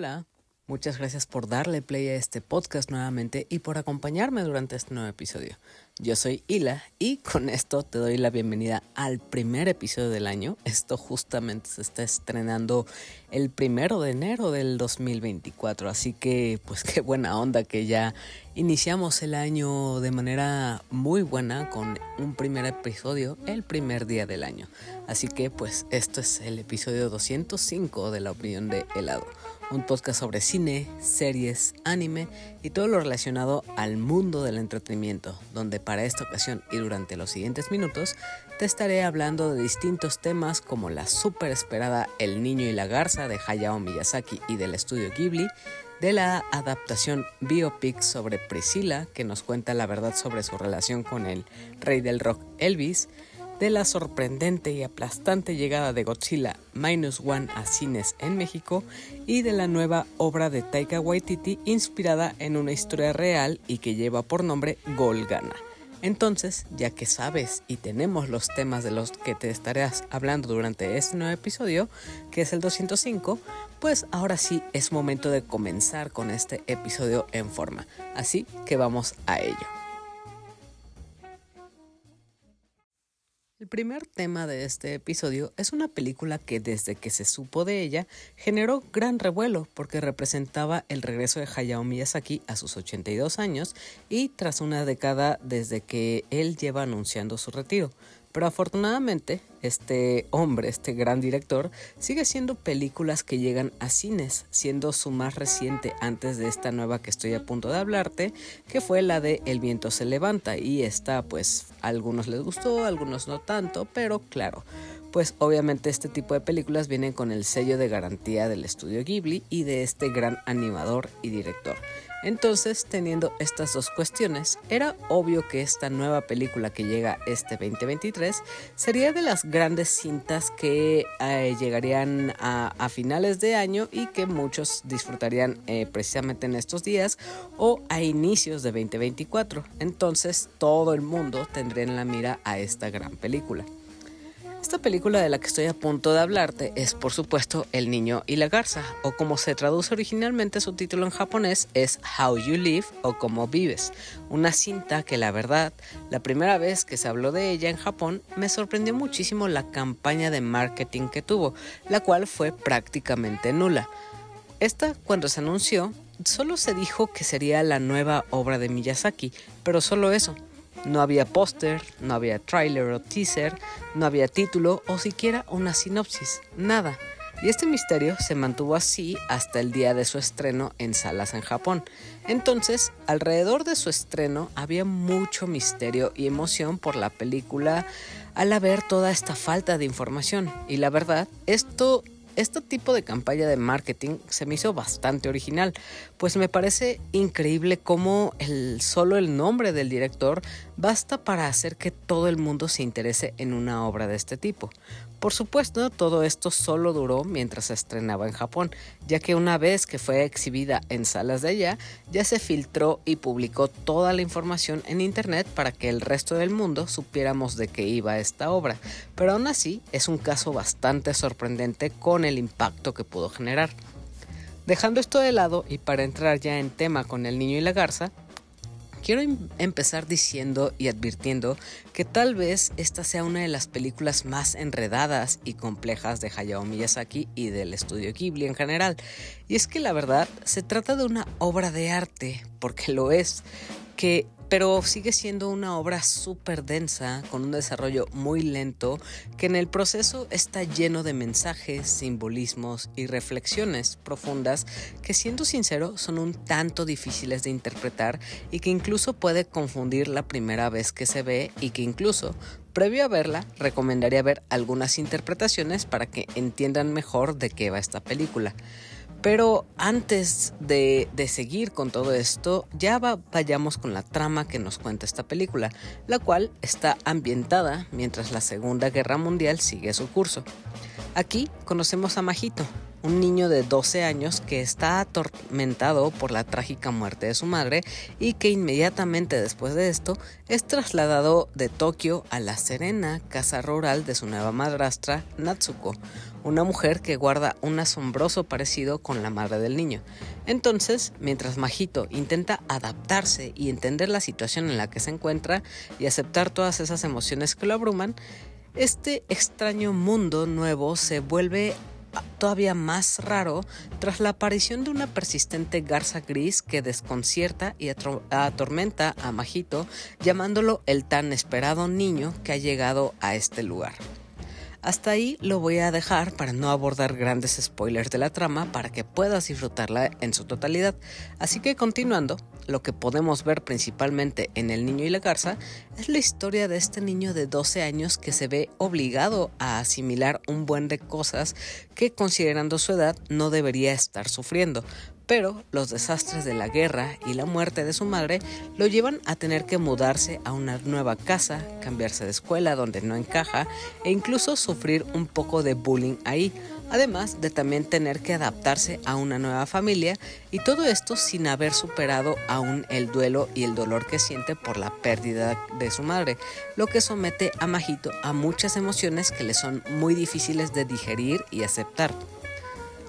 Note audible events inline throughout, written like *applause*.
Hola, muchas gracias por darle play a este podcast nuevamente y por acompañarme durante este nuevo episodio. Yo soy Hila y con esto te doy la bienvenida al primer episodio del año. Esto justamente se está estrenando el primero de enero del 2024, así que pues *laughs* qué buena onda que ya iniciamos el año de manera muy buena con un primer episodio el primer día del año. Así que pues esto es el episodio 205 de la opinión de helado un podcast sobre cine, series, anime y todo lo relacionado al mundo del entretenimiento, donde para esta ocasión y durante los siguientes minutos te estaré hablando de distintos temas como la super esperada El niño y la garza de Hayao Miyazaki y del estudio Ghibli, de la adaptación biopic sobre Priscilla que nos cuenta la verdad sobre su relación con el rey del rock Elvis, de la sorprendente y aplastante llegada de Godzilla Minus One a cines en México y de la nueva obra de Taika Waititi inspirada en una historia real y que lleva por nombre Golgana. Entonces, ya que sabes y tenemos los temas de los que te estarás hablando durante este nuevo episodio, que es el 205, pues ahora sí es momento de comenzar con este episodio en forma. Así que vamos a ello. El primer tema de este episodio es una película que desde que se supo de ella generó gran revuelo porque representaba el regreso de Hayao Miyazaki a sus 82 años y tras una década desde que él lleva anunciando su retiro. Pero afortunadamente, este hombre, este gran director, sigue haciendo películas que llegan a cines, siendo su más reciente antes de esta nueva que estoy a punto de hablarte, que fue la de El viento se levanta. Y esta, pues, a algunos les gustó, a algunos no tanto, pero claro, pues obviamente este tipo de películas vienen con el sello de garantía del estudio Ghibli y de este gran animador y director. Entonces, teniendo estas dos cuestiones, era obvio que esta nueva película que llega este 2023 sería de las grandes cintas que eh, llegarían a, finales de año y que muchos disfrutarían eh, precisamente en estos días o a inicios de 2024. Entonces, todo el mundo tendría en la mira a esta gran película. Esta película de la que estoy a punto de hablarte es por supuesto El niño y la garza, o como se traduce originalmente su título en japonés es How You Live o Cómo Vives, una cinta que la verdad, la primera vez que se habló de ella en Japón, me sorprendió muchísimo la campaña de marketing que tuvo, la cual fue prácticamente nula. Esta, cuando se anunció, solo se dijo que sería la nueva obra de Miyazaki, pero solo eso. No había póster, no había trailer o teaser, no había título o siquiera una sinopsis, nada. Y este misterio se mantuvo así hasta el día de su estreno en salas en Japón. Entonces, alrededor de su estreno había mucho misterio y emoción por la película al haber toda esta falta de información. Y la verdad, esto este tipo de campaña de marketing se me hizo bastante original, pues me parece increíble cómo el, solo el nombre del director basta para hacer que todo el mundo se interese en una obra de este tipo. Por supuesto, todo esto solo duró mientras se estrenaba en Japón, ya que una vez que fue exhibida en salas de allá, ya se filtró y publicó toda la información en internet para que el resto del mundo supiéramos de qué iba esta obra. Pero aún así, es un caso bastante sorprendente con el impacto que pudo generar. Dejando esto de lado y para entrar ya en tema con el niño y la garza, Quiero em-, empezar diciendo y advirtiendo que tal vez esta sea una de las películas más enredadas y complejas de Hayao Miyazaki y del estudio Ghibli en general. Y es que la verdad se trata de una obra de arte, porque lo es, que pero sigue siendo una obra súper densa, con un desarrollo muy lento, que en el proceso está lleno de mensajes, simbolismos y reflexiones profundas que siendo sincero son un tanto difíciles de interpretar y que incluso puede confundir la primera vez que se ve y que incluso Previo a verla, recomendaría ver algunas interpretaciones para que entiendan mejor de qué va esta película. Pero antes de, seguir con todo esto, ya vayamos con la trama que nos cuenta esta película, la cual está ambientada mientras la Segunda Guerra Mundial sigue su curso. Aquí conocemos a Majito, un niño de 12 años que está atormentado por la trágica muerte de su madre y que inmediatamente después de esto es trasladado de Tokio a la serena casa rural de su nueva madrastra Natsuko, una mujer que guarda un asombroso parecido con la madre del niño. Entonces, mientras Majito intenta adaptarse y entender la situación en la que se encuentra y aceptar todas esas emociones que lo abruman, este extraño mundo nuevo se vuelve todavía más raro tras la aparición de una persistente garza gris que desconcierta y atormenta a Majito, llamándolo el tan esperado niño que ha llegado a este lugar. Hasta ahí lo voy a dejar para no abordar grandes spoilers de la trama para que puedas disfrutarla en su totalidad. Así que continuando, lo que podemos ver principalmente en El Niño y la Garza es la historia de este niño de 12 años que se ve obligado a asimilar un buen de cosas que considerando su edad no debería estar sufriendo, pero los desastres de la guerra y la muerte de su madre lo llevan a tener que mudarse a una nueva casa, cambiarse de escuela donde no encaja e incluso sufrir un poco de bullying ahí, además de también tener que adaptarse a una nueva familia y todo esto sin haber superado aún el duelo y el dolor que siente por la pérdida de su madre, lo que somete a Majito a muchas emociones que le son muy difíciles de digerir y aceptar.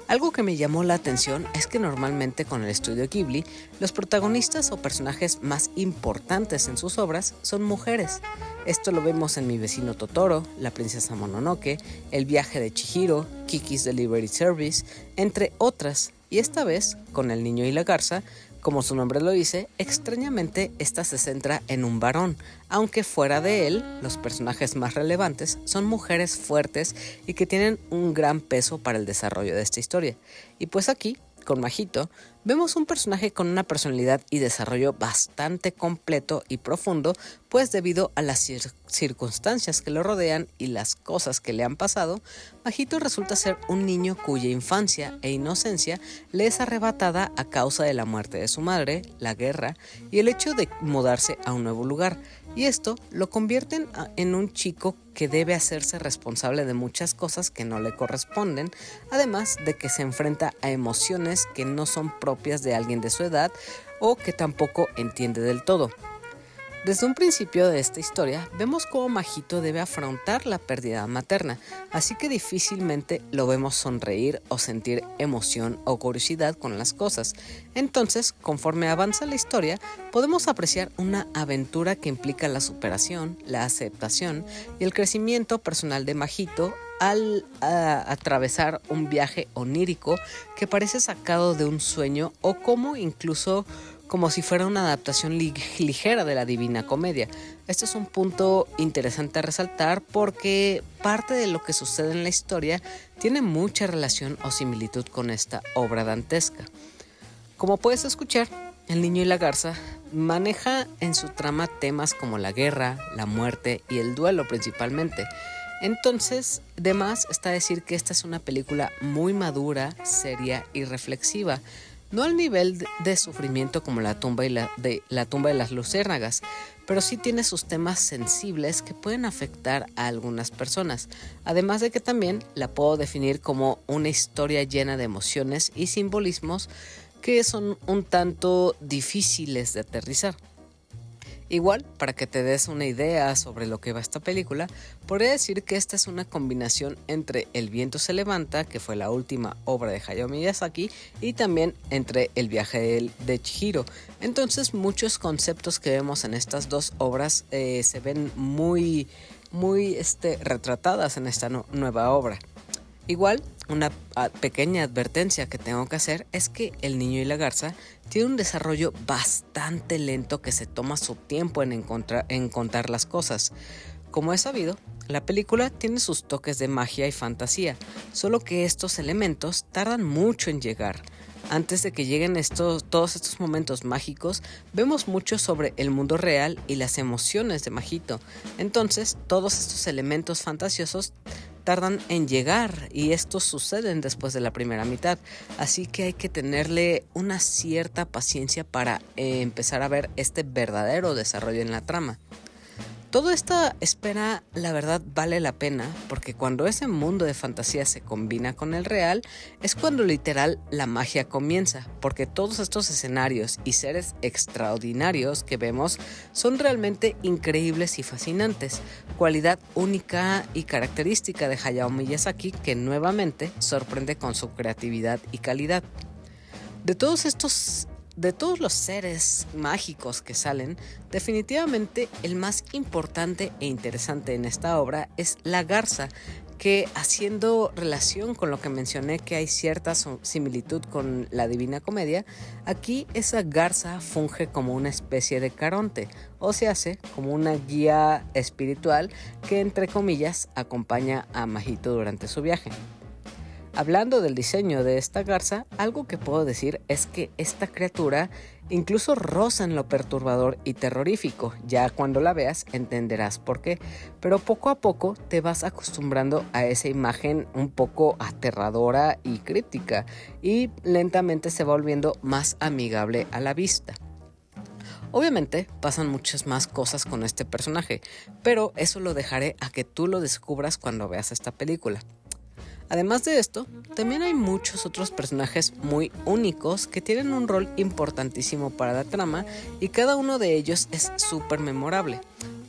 Algo que me llamó la atención es que normalmente con el estudio Ghibli, los protagonistas o personajes más importantes en sus obras son mujeres. Esto lo vemos en Mi vecino Totoro, La princesa Mononoke, El viaje de Chihiro, Kiki's Delivery Service, entre otras. Y esta vez, con El niño y la garza, como su nombre lo dice, extrañamente esta se centra en un varón, aunque fuera de él, los personajes más relevantes son mujeres fuertes y que tienen un gran peso para el desarrollo de esta historia. Y pues aquí con Majito, vemos un personaje con una personalidad y desarrollo bastante completo y profundo, pues debido a las circunstancias que lo rodean y las cosas que le han pasado, Majito resulta ser un niño cuya infancia e inocencia le es arrebatada a causa de la muerte de su madre, la guerra y el hecho de mudarse a un nuevo lugar, y esto lo convierte en un chico que debe hacerse responsable de muchas cosas que no le corresponden, además de que se enfrenta a emociones que no son propias de alguien de su edad o que tampoco entiende del todo. Desde un principio de esta historia vemos cómo Majito debe afrontar la pérdida materna, así que difícilmente lo vemos sonreír o sentir emoción o curiosidad con las cosas. Entonces, conforme avanza la historia, podemos apreciar una aventura que implica la superación, la aceptación y el crecimiento personal de Majito al atravesar un viaje onírico que parece sacado de un sueño o como incluso como si fuera una adaptación ligera de la Divina Comedia. Este es un punto interesante a resaltar porque parte de lo que sucede en la historia tiene mucha relación o similitud con esta obra dantesca. Como puedes escuchar, El Niño y la Garza maneja en su trama temas como la guerra, la muerte y el duelo principalmente. Entonces, de más está decir que esta es una película muy madura, seria y reflexiva no al nivel de sufrimiento como la tumba, de, de las luciérnagas, pero sí tiene sus temas sensibles que pueden afectar a algunas personas. Además de que también la puedo definir como una historia llena de emociones y simbolismos que son un tanto difíciles de aterrizar. Igual, para que te des una idea sobre lo que va esta película, podría decir que esta es una combinación entre El viento se levanta, que fue la última obra de Hayao Miyazaki, y también entre El viaje de, Chihiro. Entonces muchos conceptos que vemos en estas dos obras eh, se ven muy, muy este, retratadas en esta nueva obra. Igual, una ah, pequeña advertencia que tengo que hacer es que El niño y la garza tiene un desarrollo bastante lento que se toma su tiempo en, en contar las cosas. Como es sabido, la película tiene sus toques de magia y fantasía, solo que estos elementos tardan mucho en llegar. Antes de que lleguen estos, todos estos momentos mágicos, vemos mucho sobre el mundo real y las emociones de Majito. Entonces, todos estos elementos fantasiosos tardan en llegar y estos suceden después de la primera mitad. Así que hay que tenerle una cierta paciencia para eh, empezar a ver este verdadero desarrollo en la trama. Toda esta espera, la verdad, vale la pena porque cuando ese mundo de fantasía se combina con el real, es cuando literal la magia comienza, porque todos estos escenarios y seres extraordinarios que vemos son realmente increíbles y fascinantes, cualidad única y característica de Hayao Miyazaki que nuevamente sorprende con su creatividad y calidad. De todos estos de todos los seres mágicos que salen, definitivamente el más importante e interesante en esta obra es la garza, que haciendo relación con lo que mencioné que hay cierta similitud con la Divina Comedia, aquí esa garza funge como una especie de caronte, o se hace como una guía espiritual que entre comillas acompaña a Majito durante su viaje. Hablando del diseño de esta garza, algo que puedo decir es que esta criatura incluso roza en lo perturbador y terrorífico. Ya cuando la veas entenderás por qué. Pero poco a poco te vas acostumbrando a esa imagen un poco aterradora y crítica y lentamente se va volviendo más amigable a la vista. Obviamente pasan muchas más cosas con este personaje, pero eso lo dejaré a que tú lo descubras cuando veas esta película. Además de esto, también hay muchos otros personajes muy únicos que tienen un rol importantísimo para la trama y cada uno de ellos es súper memorable.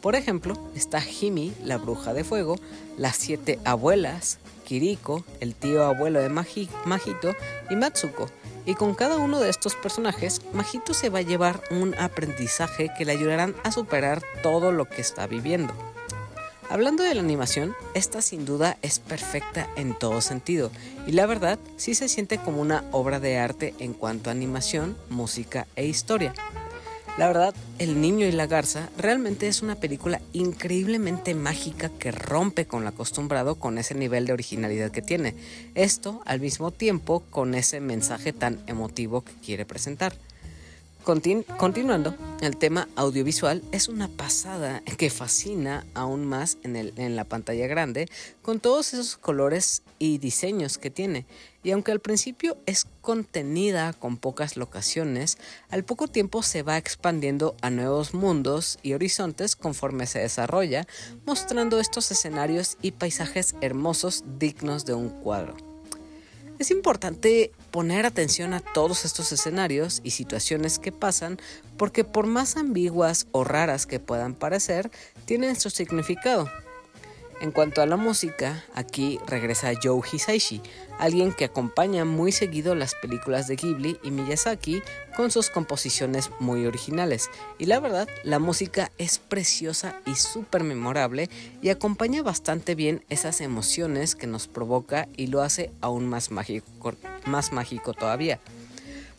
Por ejemplo, está Himi, la bruja de fuego, las siete abuelas, Kiriko, el tío abuelo de Majito y Matsuko. Y con cada uno de estos personajes, Majito se va a llevar un aprendizaje que le ayudarán a superar todo lo que está viviendo. Hablando de la animación, esta sin duda es perfecta en todo sentido y la verdad sí se siente como una obra de arte en cuanto a animación, música e historia. La verdad, El Niño y la Garza realmente es una película increíblemente mágica que rompe con lo acostumbrado con ese nivel de originalidad que tiene. Esto al mismo tiempo con ese mensaje tan emotivo que quiere presentar continuando, el tema audiovisual es una pasada que fascina aún más en, en la pantalla grande con todos esos colores y diseños que tiene. Y aunque al principio es contenida con pocas locaciones, al poco tiempo se va expandiendo a nuevos mundos y horizontes conforme se desarrolla, mostrando estos escenarios y paisajes hermosos dignos de un cuadro. Es importante poner atención a todos estos escenarios y situaciones que pasan porque por más ambiguas o raras que puedan parecer, tienen su significado en cuanto a la música, aquí regresa Joe Hisaishi, alguien que acompaña muy seguido las películas de Ghibli y Miyazaki con sus composiciones muy originales. Y la verdad, la música es preciosa y súper memorable y acompaña bastante bien esas emociones que nos provoca y lo hace aún más mágico, más mágico todavía.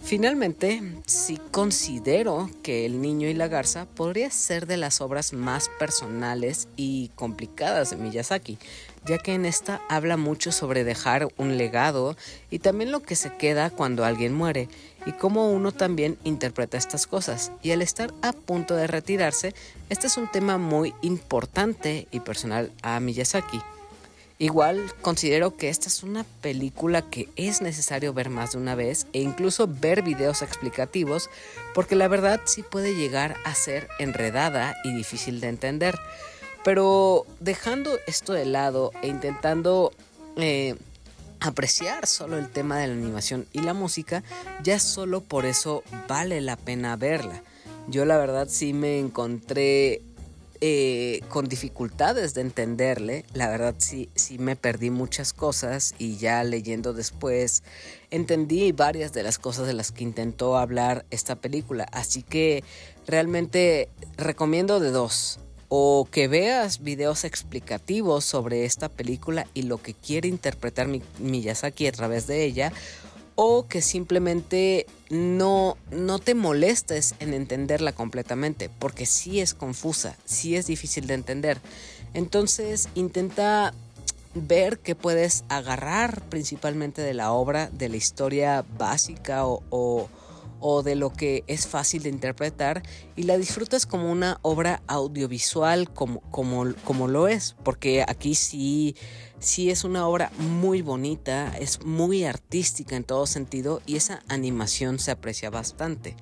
Finalmente, sí considero que El Niño y la Garza podría ser de las obras más personales y complicadas de Miyazaki, ya que en esta habla mucho sobre dejar un legado y también lo que se queda cuando alguien muere y cómo uno también interpreta estas cosas. Y al estar a punto de retirarse, este es un tema muy importante y personal a Miyazaki. Igual considero que esta es una película que es necesario ver más de una vez e incluso ver videos explicativos porque la verdad sí puede llegar a ser enredada y difícil de entender. Pero dejando esto de lado e intentando eh, apreciar solo el tema de la animación y la música, ya solo por eso vale la pena verla. Yo la verdad sí me encontré eh, con dificultades de entenderle. La verdad sí, sí me perdí muchas cosas y ya leyendo después entendí varias de las cosas de las que intentó hablar esta película. Así que realmente recomiendo de dos. O que veas videos explicativos sobre esta película y lo que quiere interpretar Miyazaki a través de ella o que simplemente no, no te molestes en entenderla completamente, porque sí es confusa, sí es difícil de entender. Entonces intenta ver qué puedes agarrar principalmente de la obra, de la historia básica o, o, o de lo que es fácil de interpretar y la disfrutas como una obra audiovisual como, como, como lo es, porque aquí sí, sí es una obra muy bonita, es muy artística en todo sentido y esa animación se aprecia bastante.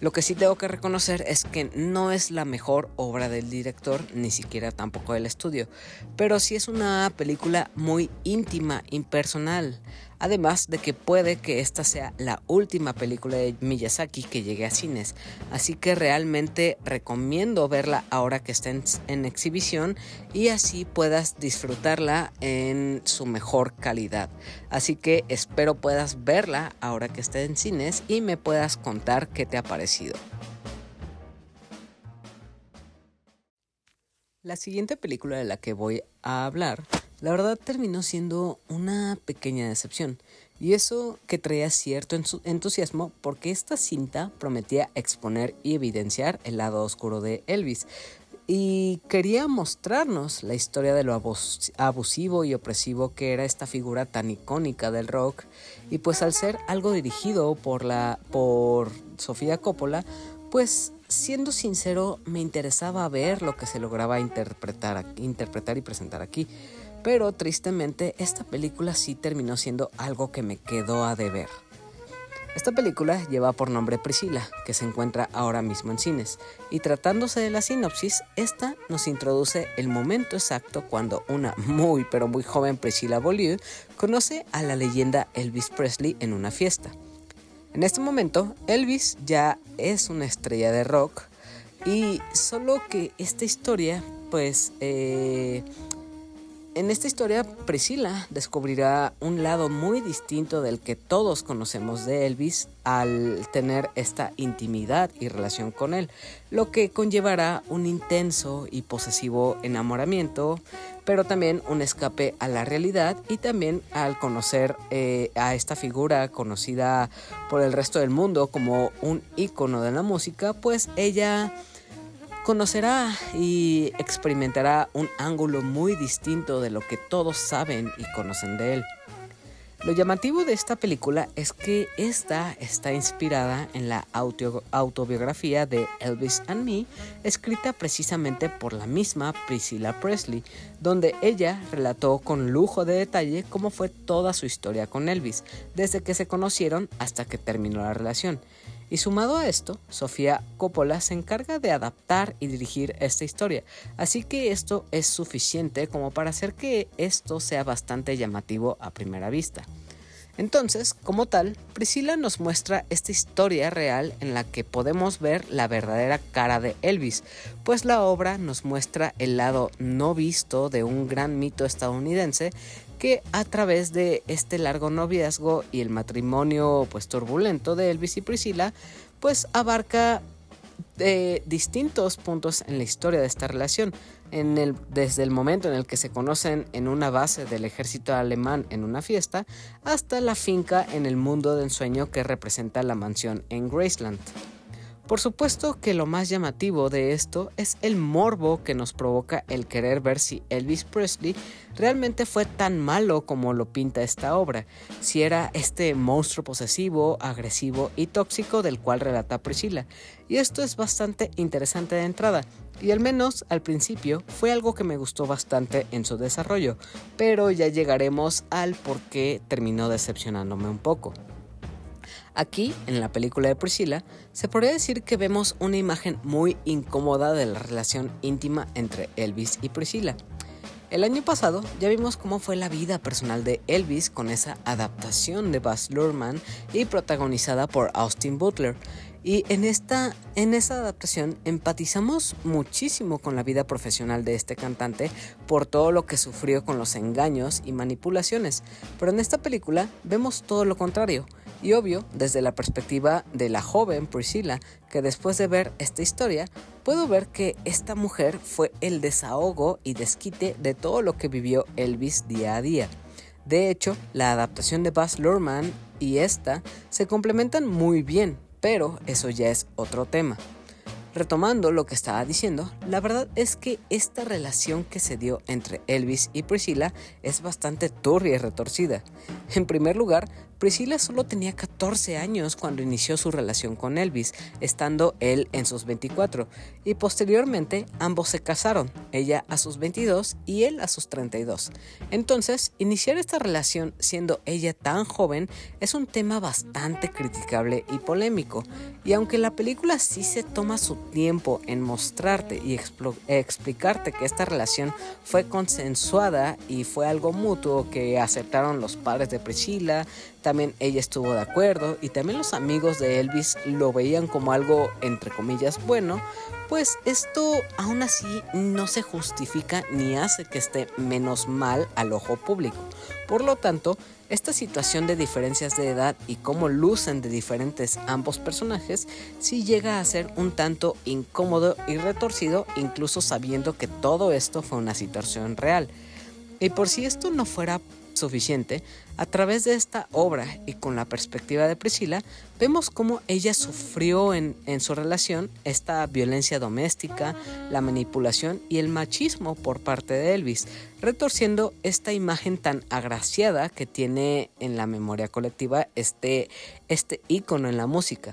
Lo que sí tengo que reconocer es que no es la mejor obra del director, ni siquiera tampoco del estudio, pero sí es una película muy íntima, impersonal. Además de que puede que esta sea la última película de Miyazaki que llegue a cines, así que realmente recomiendo verla ahora que está en, exhibición y así puedas disfrutarla en su mejor calidad. Así que espero puedas verla ahora que esté en cines y me puedas contar qué te ha parecido. La siguiente película de la que voy a hablar la verdad terminó siendo una pequeña decepción, y eso que traía cierto entusiasmo porque esta cinta prometía exponer y evidenciar el lado oscuro de Elvis, y quería mostrarnos la historia de lo abusivo y opresivo que era esta figura tan icónica del rock, y pues al ser algo dirigido por, la, por Sofía Coppola, pues siendo sincero me interesaba ver lo que se lograba interpretar, interpretar y presentar aquí. Pero tristemente esta película sí terminó siendo algo que me quedó a deber. Esta película lleva por nombre Priscila, que se encuentra ahora mismo en cines, y tratándose de la sinopsis, esta nos introduce el momento exacto cuando una muy pero muy joven Priscila Beaulieu conoce a la leyenda Elvis Presley en una fiesta. En este momento, Elvis ya es una estrella de rock, y solo que esta historia, pues, eh, en esta historia, Priscila descubrirá un lado muy distinto del que todos conocemos de Elvis al tener esta intimidad y relación con él, lo que conllevará un intenso y posesivo enamoramiento, pero también un escape a la realidad y también al conocer eh, a esta figura conocida por el resto del mundo como un ícono de la música, pues ella conocerá y experimentará un ángulo muy distinto de lo que todos saben y conocen de él. Lo llamativo de esta película es que esta está inspirada en la autobiografía de Elvis and Me, escrita precisamente por la misma Priscilla Presley, donde ella relató con lujo de detalle cómo fue toda su historia con Elvis, desde que se conocieron hasta que terminó la relación. Y sumado a esto, Sofía Coppola se encarga de adaptar y dirigir esta historia, así que esto es suficiente como para hacer que esto sea bastante llamativo a primera vista. Entonces, como tal, Priscila nos muestra esta historia real en la que podemos ver la verdadera cara de Elvis, pues la obra nos muestra el lado no visto de un gran mito estadounidense que a través de este largo noviazgo y el matrimonio pues turbulento de Elvis y Priscila, pues abarca eh, distintos puntos en la historia de esta relación, en el, desde el momento en el que se conocen en una base del ejército alemán en una fiesta, hasta la finca en el mundo de ensueño que representa la mansión en Graceland. Por supuesto que lo más llamativo de esto es el morbo que nos provoca el querer ver si Elvis Presley realmente fue tan malo como lo pinta esta obra, si era este monstruo posesivo, agresivo y tóxico del cual relata Priscilla. Y esto es bastante interesante de entrada, y al menos al principio fue algo que me gustó bastante en su desarrollo, pero ya llegaremos al por qué terminó decepcionándome un poco. Aquí, en la película de Priscilla, se podría decir que vemos una imagen muy incómoda de la relación íntima entre Elvis y Priscilla. El año pasado ya vimos cómo fue la vida personal de Elvis con esa adaptación de Baz Luhrmann y protagonizada por Austin Butler, y en, esta, en esa adaptación empatizamos muchísimo con la vida profesional de este cantante por todo lo que sufrió con los engaños y manipulaciones. Pero en esta película vemos todo lo contrario. Y obvio, desde la perspectiva de la joven Priscilla, que después de ver esta historia, puedo ver que esta mujer fue el desahogo y desquite de todo lo que vivió Elvis día a día. De hecho, la adaptación de Buzz Luhrmann y esta se complementan muy bien, pero eso ya es otro tema. Retomando lo que estaba diciendo, la verdad es que esta relación que se dio entre Elvis y Priscilla es bastante turbia y retorcida. En primer lugar, Priscilla solo tenía 14 años cuando inició su relación con Elvis, estando él en sus 24, y posteriormente ambos se casaron, ella a sus 22 y él a sus 32. Entonces, iniciar esta relación siendo ella tan joven es un tema bastante criticable y polémico, y aunque la película sí se toma su tiempo en mostrarte y explicarte que esta relación fue consensuada y fue algo mutuo que aceptaron los padres de Priscilla, también ella estuvo de acuerdo y también los amigos de Elvis lo veían como algo entre comillas bueno, pues esto aún así no se justifica ni hace que esté menos mal al ojo público. Por lo tanto, esta situación de diferencias de edad y cómo lucen de diferentes ambos personajes sí llega a ser un tanto incómodo y retorcido incluso sabiendo que todo esto fue una situación real. Y por si esto no fuera suficiente, a través de esta obra y con la perspectiva de Priscila, vemos cómo ella sufrió en, su relación esta violencia doméstica, la manipulación y el machismo por parte de Elvis, retorciendo esta imagen tan agraciada que tiene en la memoria colectiva este, este ícono en la música.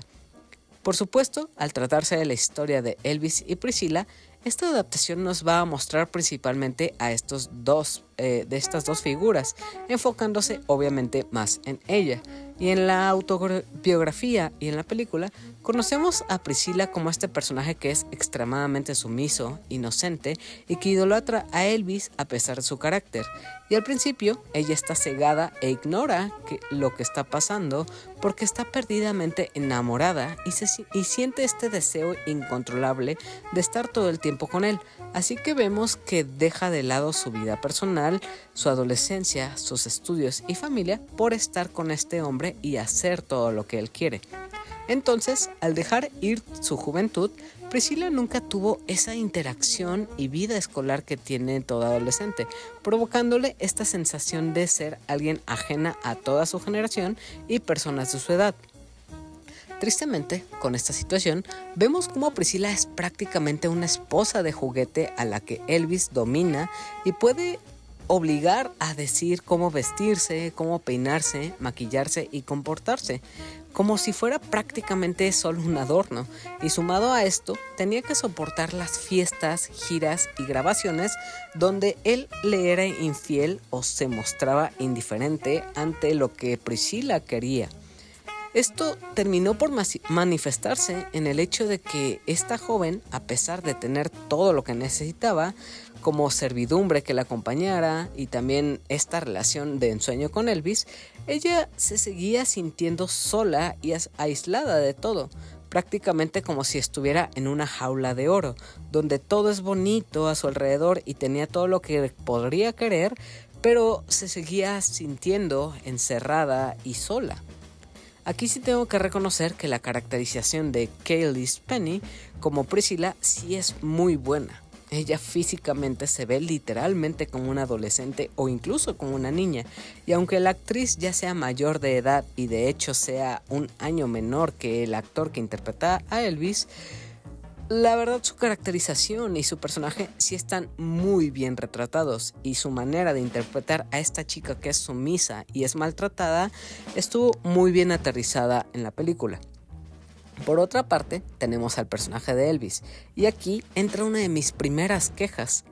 Por supuesto, al tratarse de la historia de Elvis y Priscila, esta adaptación nos va a mostrar principalmente a estos dos, eh, de estas dos figuras, enfocándose obviamente más en ella. Y en la autobiografía y en la película conocemos a Priscila como este personaje que es extremadamente sumiso, inocente y que idolatra a Elvis a pesar de su carácter. Y al principio ella está cegada e ignora lo que está pasando porque está perdidamente enamorada y, y siente este deseo incontrolable de estar todo el tiempo con él. Así que vemos que deja de lado su vida personal, su adolescencia, sus estudios y familia por estar con este hombre y hacer todo lo que él quiere. Entonces, al dejar ir su juventud, Priscilla nunca tuvo esa interacción y vida escolar que tiene todo adolescente, provocándole esta sensación de ser alguien ajena a toda su generación y personas de su edad. Tristemente, con esta situación, vemos como Priscilla es prácticamente una esposa de juguete a la que Elvis domina y puede obligar a decir cómo vestirse, cómo peinarse, maquillarse y comportarse, como si fuera prácticamente solo un adorno, y sumado a esto, tenía que soportar las fiestas, giras y grabaciones donde él le era infiel o se mostraba indiferente ante lo que Priscilla quería. Esto terminó por manifestarse en el hecho de que esta joven, a pesar de tener todo lo que necesitaba, como servidumbre que la acompañara y también esta relación de ensueño con Elvis, ella se seguía sintiendo sola y aislada de todo, prácticamente como si estuviera en una jaula de oro, donde todo es bonito a su alrededor y tenía todo lo que podría querer, pero se seguía sintiendo encerrada y sola. Aquí sí tengo que reconocer que la caracterización de Kaylee Penny como Priscilla sí es muy buena. Ella físicamente se ve literalmente como una adolescente o incluso como una niña, y aunque la actriz ya sea mayor de edad y de hecho sea un año menor que el actor que interpreta a Elvis, la verdad su caracterización y su personaje sí están muy bien retratados y su manera de interpretar a esta chica que es sumisa y es maltratada estuvo muy bien aterrizada en la película. Por otra parte, tenemos al personaje de Elvis y aquí entra una de mis primeras quejas.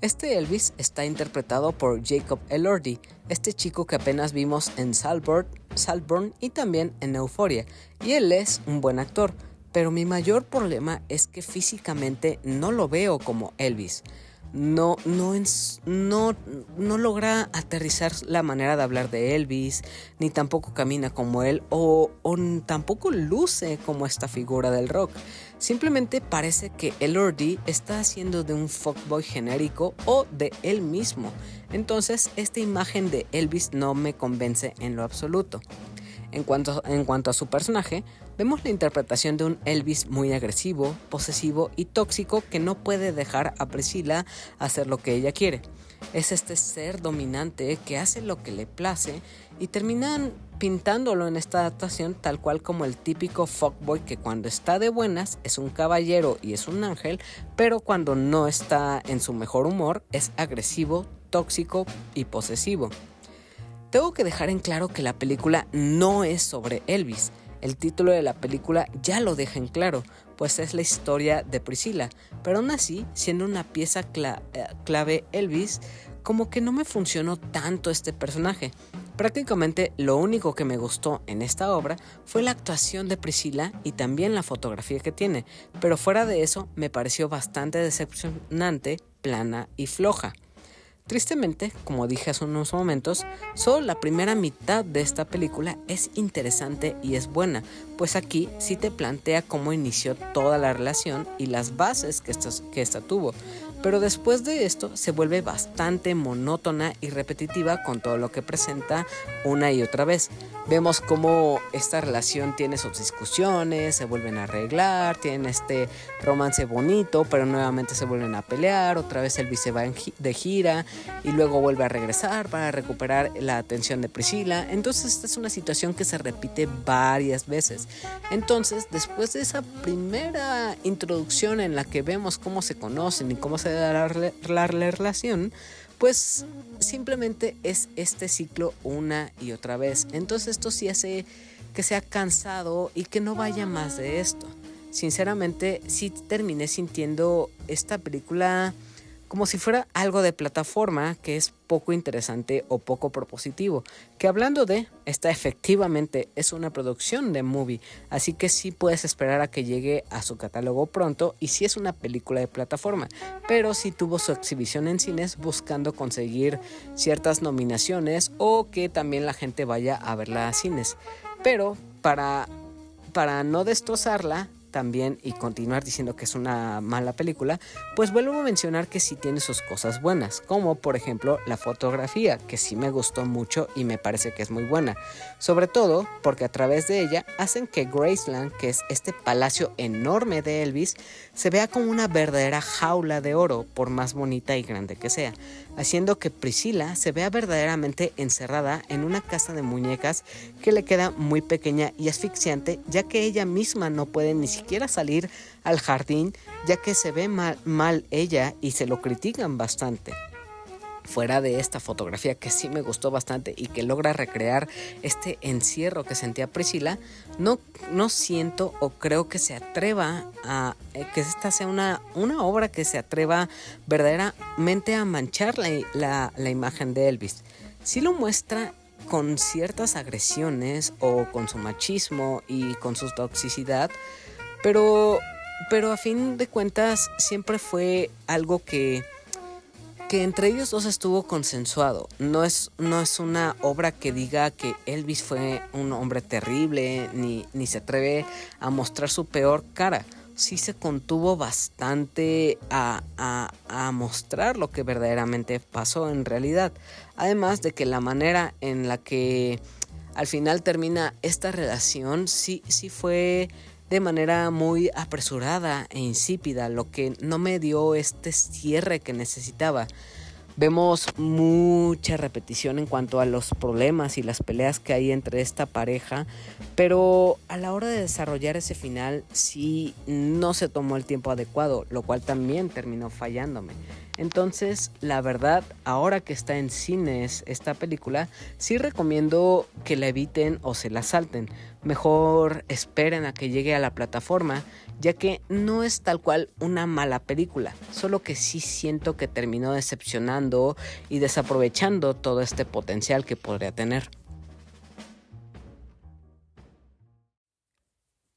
Este Elvis está interpretado por Jacob Elordi, este chico que apenas vimos en Saltburn y también en Euphoria, y él es un buen actor pero mi mayor problema es que físicamente no lo veo como Elvis. No, no, no, logra aterrizar la manera de hablar de Elvis, ni tampoco camina como él, o, o tampoco luce como esta figura del rock. Simplemente parece que Elordi está haciendo de un fuckboy genérico o de él mismo. Entonces, esta imagen de Elvis no me convence en lo absoluto. En cuanto, a su personaje, vemos la interpretación de un Elvis muy agresivo, posesivo y tóxico que no puede dejar a Priscilla hacer lo que ella quiere. Es este ser dominante que hace lo que le place y terminan pintándolo en esta adaptación tal cual como el típico fuckboy que cuando está de buenas es un caballero y es un ángel, pero cuando no está en su mejor humor es agresivo, tóxico y posesivo. Tengo que dejar en claro que la película no es sobre Elvis. El título de la película ya lo deja en claro, pues es la historia de Priscila, pero aún así, siendo una pieza eh, clave Elvis, como que no me funcionó tanto este personaje. Prácticamente lo único que me gustó en esta obra fue la actuación de Priscila y también la fotografía que tiene, pero fuera de eso me pareció bastante decepcionante, plana y floja. Tristemente, como dije hace unos momentos, solo la primera mitad de esta película es interesante y es buena, pues aquí sí te plantea cómo inició toda la relación y las bases que que esta tuvo, pero después de esto se vuelve bastante monótona y repetitiva con todo lo que presenta una y otra vez. Vemos cómo esta relación tiene sus discusiones, se vuelven a arreglar, tienen este romance bonito, pero nuevamente se vuelven a pelear, otra vez Elvis se va de gira y luego vuelve a regresar para recuperar la atención de Priscila. Entonces esta es una situación que se repite varias veces. Entonces, después de esa primera introducción en la que vemos cómo se conocen y cómo se da la relación, pues simplemente es este ciclo una y otra vez. Entonces esto sí hace que sea cansado y que no vaya más de esto. Sinceramente, sí terminé sintiendo esta película como si fuera algo de plataforma que es poco interesante o poco propositivo. Que hablando de, esta efectivamente es una producción de movie, así que sí puedes esperar a que llegue a su catálogo pronto y sí es una película de plataforma, pero sí tuvo su exhibición en cines buscando conseguir ciertas nominaciones o que también la gente vaya a verla a cines. Pero para, para no destrozarla, también y continuar diciendo que es una mala película, pues vuelvo a mencionar que sí tiene sus cosas buenas, como por ejemplo la fotografía, que sí me gustó mucho y me parece que es muy buena, sobre todo porque a través de ella hacen que Graceland, que es este palacio enorme de Elvis, se vea como una verdadera jaula de oro, por más bonita y grande que sea, haciendo que Priscila se vea verdaderamente encerrada en una casa de muñecas que le queda muy pequeña y asfixiante, ya que ella misma no puede ni siquiera salir al jardín, ya que se ve mal, mal ella y se lo critican bastante fuera de esta fotografía que sí me gustó bastante y que logra recrear este encierro que sentía Priscila, no, no siento o creo que se atreva a eh, que esta sea una, una obra que se atreva verdaderamente a manchar la, la imagen de Elvis. Sí lo muestra con ciertas agresiones o con su machismo y con su toxicidad, pero, pero a fin de cuentas siempre fue algo que que entre ellos dos estuvo consensuado. No es, no es una obra que diga que Elvis fue un hombre terrible, ni, ni se atreve a mostrar su peor cara. Sí se contuvo bastante a, a, a mostrar lo que verdaderamente pasó en realidad. Además de que la manera en la que al final termina esta relación sí, sí fue de manera muy apresurada e insípida, lo que no me dio este cierre que necesitaba. Vemos mucha repetición en cuanto a los problemas y las peleas que hay entre esta pareja, pero a la hora de desarrollar ese final sí no se tomó el tiempo adecuado, lo cual también terminó fallándome. Entonces, la verdad, ahora que está en cines esta película, sí recomiendo que la eviten o se la salten. Mejor esperen a que llegue a la plataforma, ya que no es tal cual una mala película, solo que sí siento que terminó decepcionando y desaprovechando todo este potencial que podría tener.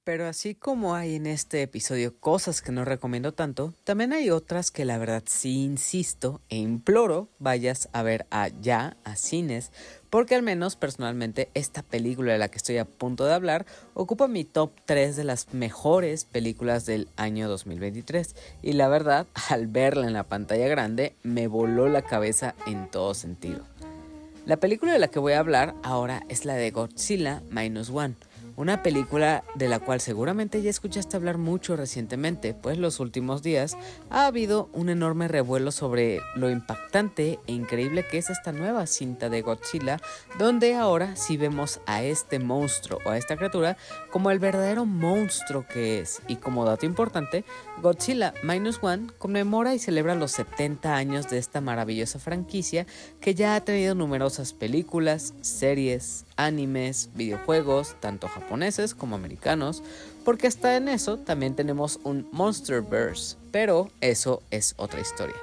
Pero así como hay en este episodio cosas que no recomiendo tanto, también hay otras que la verdad sí insisto e imploro vayas a ver allá a cines, porque al menos personalmente esta película de la que estoy a punto de hablar ocupa mi top 3 de las mejores películas del año 2023 y la verdad *laughs* al verla en la pantalla grande me voló la cabeza en todo sentido. La película de la que voy a hablar ahora es la de Godzilla Minus One una película de la cual seguramente ya escuchaste hablar mucho recientemente, pues los últimos días ha habido un enorme revuelo sobre lo impactante e increíble que es esta nueva cinta de Godzilla, donde ahora sí vemos a este monstruo o a esta criatura como el verdadero monstruo que es. Y como dato importante, Godzilla Minus One conmemora y celebra los 70 años de esta maravillosa franquicia que ya ha tenido numerosas películas, series, animes, videojuegos, tanto japoneses como americanos, porque hasta en eso también tenemos un Monsterverse, pero eso es otra historia.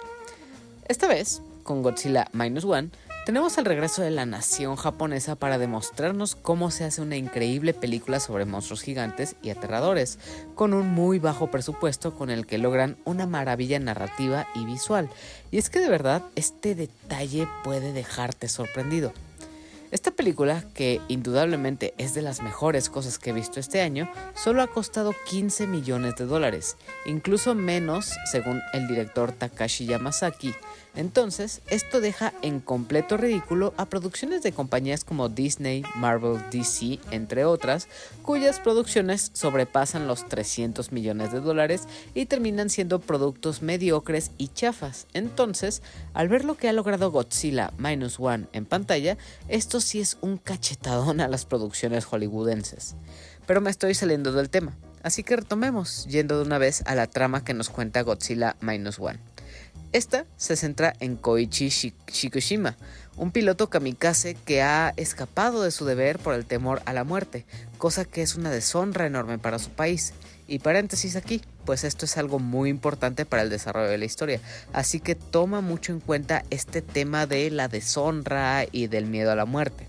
Esta vez, con Godzilla Minus One, tenemos el regreso de la nación japonesa para demostrarnos cómo se hace una increíble película sobre monstruos gigantes y aterradores, con un muy bajo presupuesto con el que logran una maravilla narrativa y visual. Y es que de verdad este detalle puede dejarte sorprendido. Esta película, que indudablemente es de las mejores cosas que he visto este año, solo ha costado 15 millones de dólares, incluso menos según el director Takashi Yamazaki, entonces, esto deja en completo ridículo a producciones de compañías como Disney, Marvel, DC, entre otras, cuyas producciones sobrepasan los 300 millones de dólares y terminan siendo productos mediocres y chafas. Entonces, al ver lo que ha logrado Godzilla Minus One en pantalla, esto sí es un cachetadón a las producciones hollywoodenses. Pero me estoy saliendo del tema, así que retomemos, yendo de una vez a la trama que nos cuenta Godzilla Minus One. Esta se centra en Koichi Shikushima, un piloto kamikaze que ha escapado de su deber por el temor a la muerte, cosa que es una deshonra enorme para su país. Y paréntesis aquí, pues esto es algo muy importante para el desarrollo de la historia, así que toma mucho en cuenta este tema de la deshonra y del miedo a la muerte.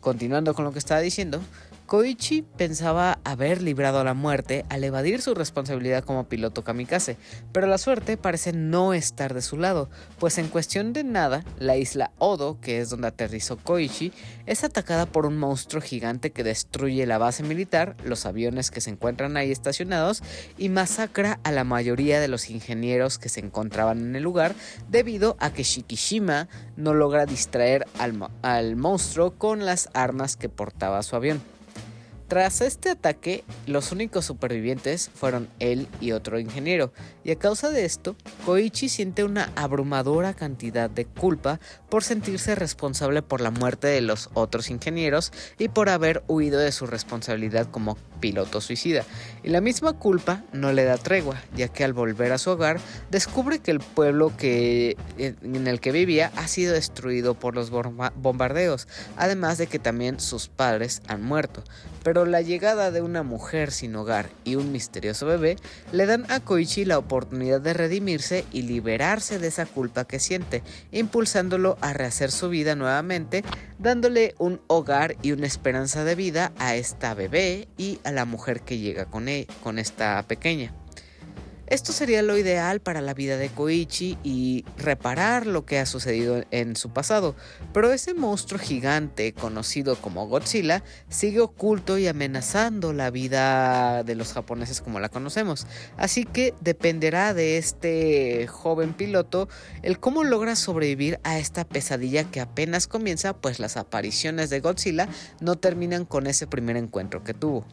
Continuando con lo que estaba diciendo, Koichi pensaba haber librado a la muerte al evadir su responsabilidad como piloto kamikaze, pero la suerte parece no estar de su lado, pues en cuestión de nada, la isla Odo, que es donde aterrizó Koichi, es atacada por un monstruo gigante que destruye la base militar, los aviones que se encuentran ahí estacionados y masacra a la mayoría de los ingenieros que se encontraban en el lugar debido a que Shikishima no logra distraer al, al monstruo con las armas que portaba su avión. Tras este ataque, los únicos supervivientes fueron él y otro ingeniero, y a causa de esto, Koichi siente una abrumadora cantidad de culpa por sentirse responsable por la muerte de los otros ingenieros y por haber huido de su responsabilidad como piloto suicida. Y la misma culpa no le da tregua, ya que al volver a su hogar descubre que el pueblo que, en el que vivía ha sido destruido por los bombardeos, además de que también sus padres han muerto pero la llegada de una mujer sin hogar y un misterioso bebé le dan a Koichi la oportunidad de redimirse y liberarse de esa culpa que siente, impulsándolo a rehacer su vida nuevamente, dándole un hogar y una esperanza de vida a esta bebé y la mujer que llega con, e, con esta pequeña. Esto sería lo ideal para la vida de Koichi y reparar lo que ha sucedido en su pasado, pero ese monstruo gigante conocido como Godzilla sigue oculto y amenazando la vida de los japoneses como la conocemos, así que dependerá de este joven piloto el cómo logra sobrevivir a esta pesadilla que apenas comienza, pues las apariciones de Godzilla no terminan con ese primer encuentro que tuvo.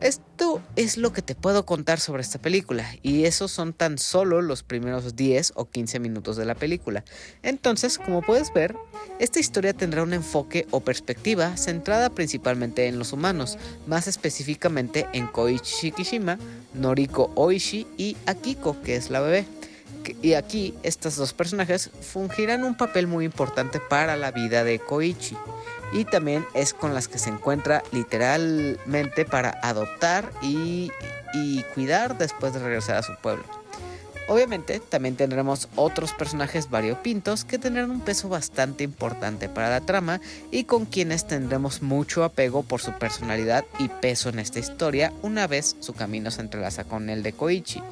Esto es lo que te puedo contar sobre esta película y esos son tan solo los primeros 10 o 15 minutos de la película. Entonces, como puedes ver, esta historia tendrá un enfoque o perspectiva centrada principalmente en los humanos, más específicamente en Koichi Shikishima, Noriko Oishi y Akiko, que es la bebé. Y aquí estos dos personajes fungirán un papel muy importante para la vida de Koichi y también es con las que se encuentra literalmente para adoptar y, cuidar después de regresar a su pueblo. Obviamente también tendremos otros personajes variopintos que tendrán un peso bastante importante para la trama y con quienes tendremos mucho apego por su personalidad y peso en esta historia una vez su camino se entrelaza con el de Koichi.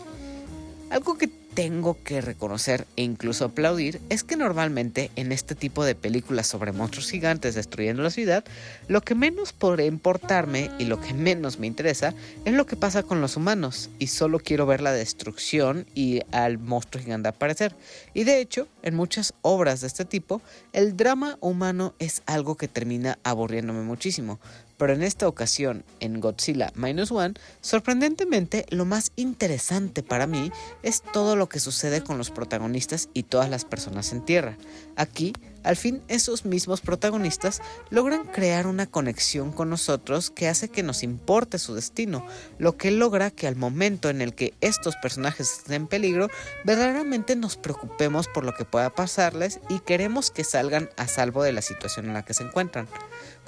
Algo que tengo que reconocer e incluso aplaudir es que normalmente en este tipo de películas sobre monstruos gigantes destruyendo la ciudad, lo que menos podré importarme y lo que menos me interesa es lo que pasa con los humanos y solo quiero ver la destrucción y al monstruo gigante aparecer. Y de hecho, en muchas obras de este tipo, el drama humano es algo que termina aburriéndome muchísimo, pero en esta ocasión, en Godzilla Minus One, sorprendentemente lo más interesante para mí es todo lo que sucede con los protagonistas y todas las personas en tierra. Aquí al fin, esos mismos protagonistas logran crear una conexión con nosotros que hace que nos importe su destino, lo que logra que al momento en el que estos personajes estén en peligro, verdaderamente nos preocupemos por lo que pueda pasarles y queremos que salgan a salvo de la situación en la que se encuentran.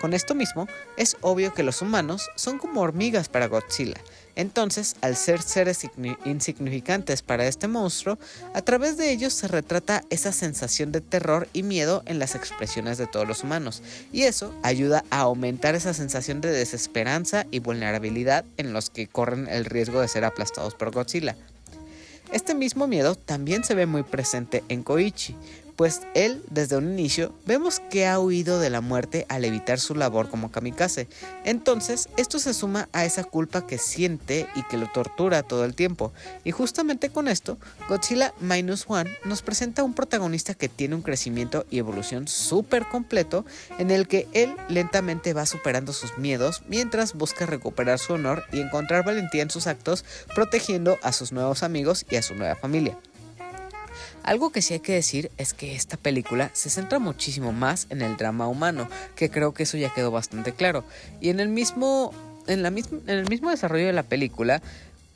Con esto mismo, es obvio que los humanos son como hormigas para Godzilla, entonces, al ser seres insignificantes para este monstruo, a través de ellos se retrata esa sensación de terror y miedo en las expresiones de todos los humanos, y eso ayuda a aumentar esa sensación de desesperanza y vulnerabilidad en los que corren el riesgo de ser aplastados por Godzilla. Este mismo miedo también se ve muy presente en Koichi, pues él desde un inicio vemos que ha huido de la muerte al evitar su labor como kamikaze. Entonces, esto se suma a esa culpa que siente y que lo tortura todo el tiempo. Y justamente con esto, Godzilla Minus One nos presenta un protagonista que tiene un crecimiento y evolución súper completo en el que él lentamente va superando sus miedos mientras busca recuperar su honor y encontrar valentía en sus actos protegiendo a sus nuevos amigos y a su nueva familia. Algo que sí hay que decir es que esta película se centra muchísimo más en el drama humano, que creo que eso ya quedó bastante claro. Y en el mismo, en la en el mismo desarrollo de la película,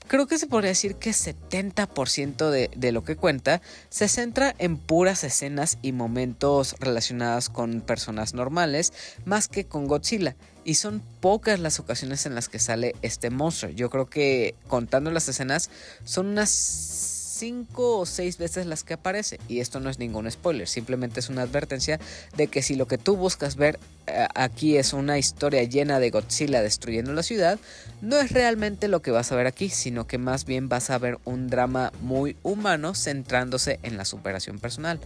creo que se podría decir que 70% de, de, lo que cuenta se centra en puras escenas y momentos relacionados con personas normales, más que con Godzilla. Y son pocas las ocasiones en las que sale este monstruo. Yo creo que contando las escenas son unas cinco o seis veces las que aparece. Y esto no es ningún spoiler, simplemente es una advertencia de que si lo que tú buscas ver eh, aquí es una historia llena de Godzilla destruyendo la ciudad, no es realmente lo que vas a ver aquí, sino que más bien vas a ver un drama muy humano centrándose en la superación personal.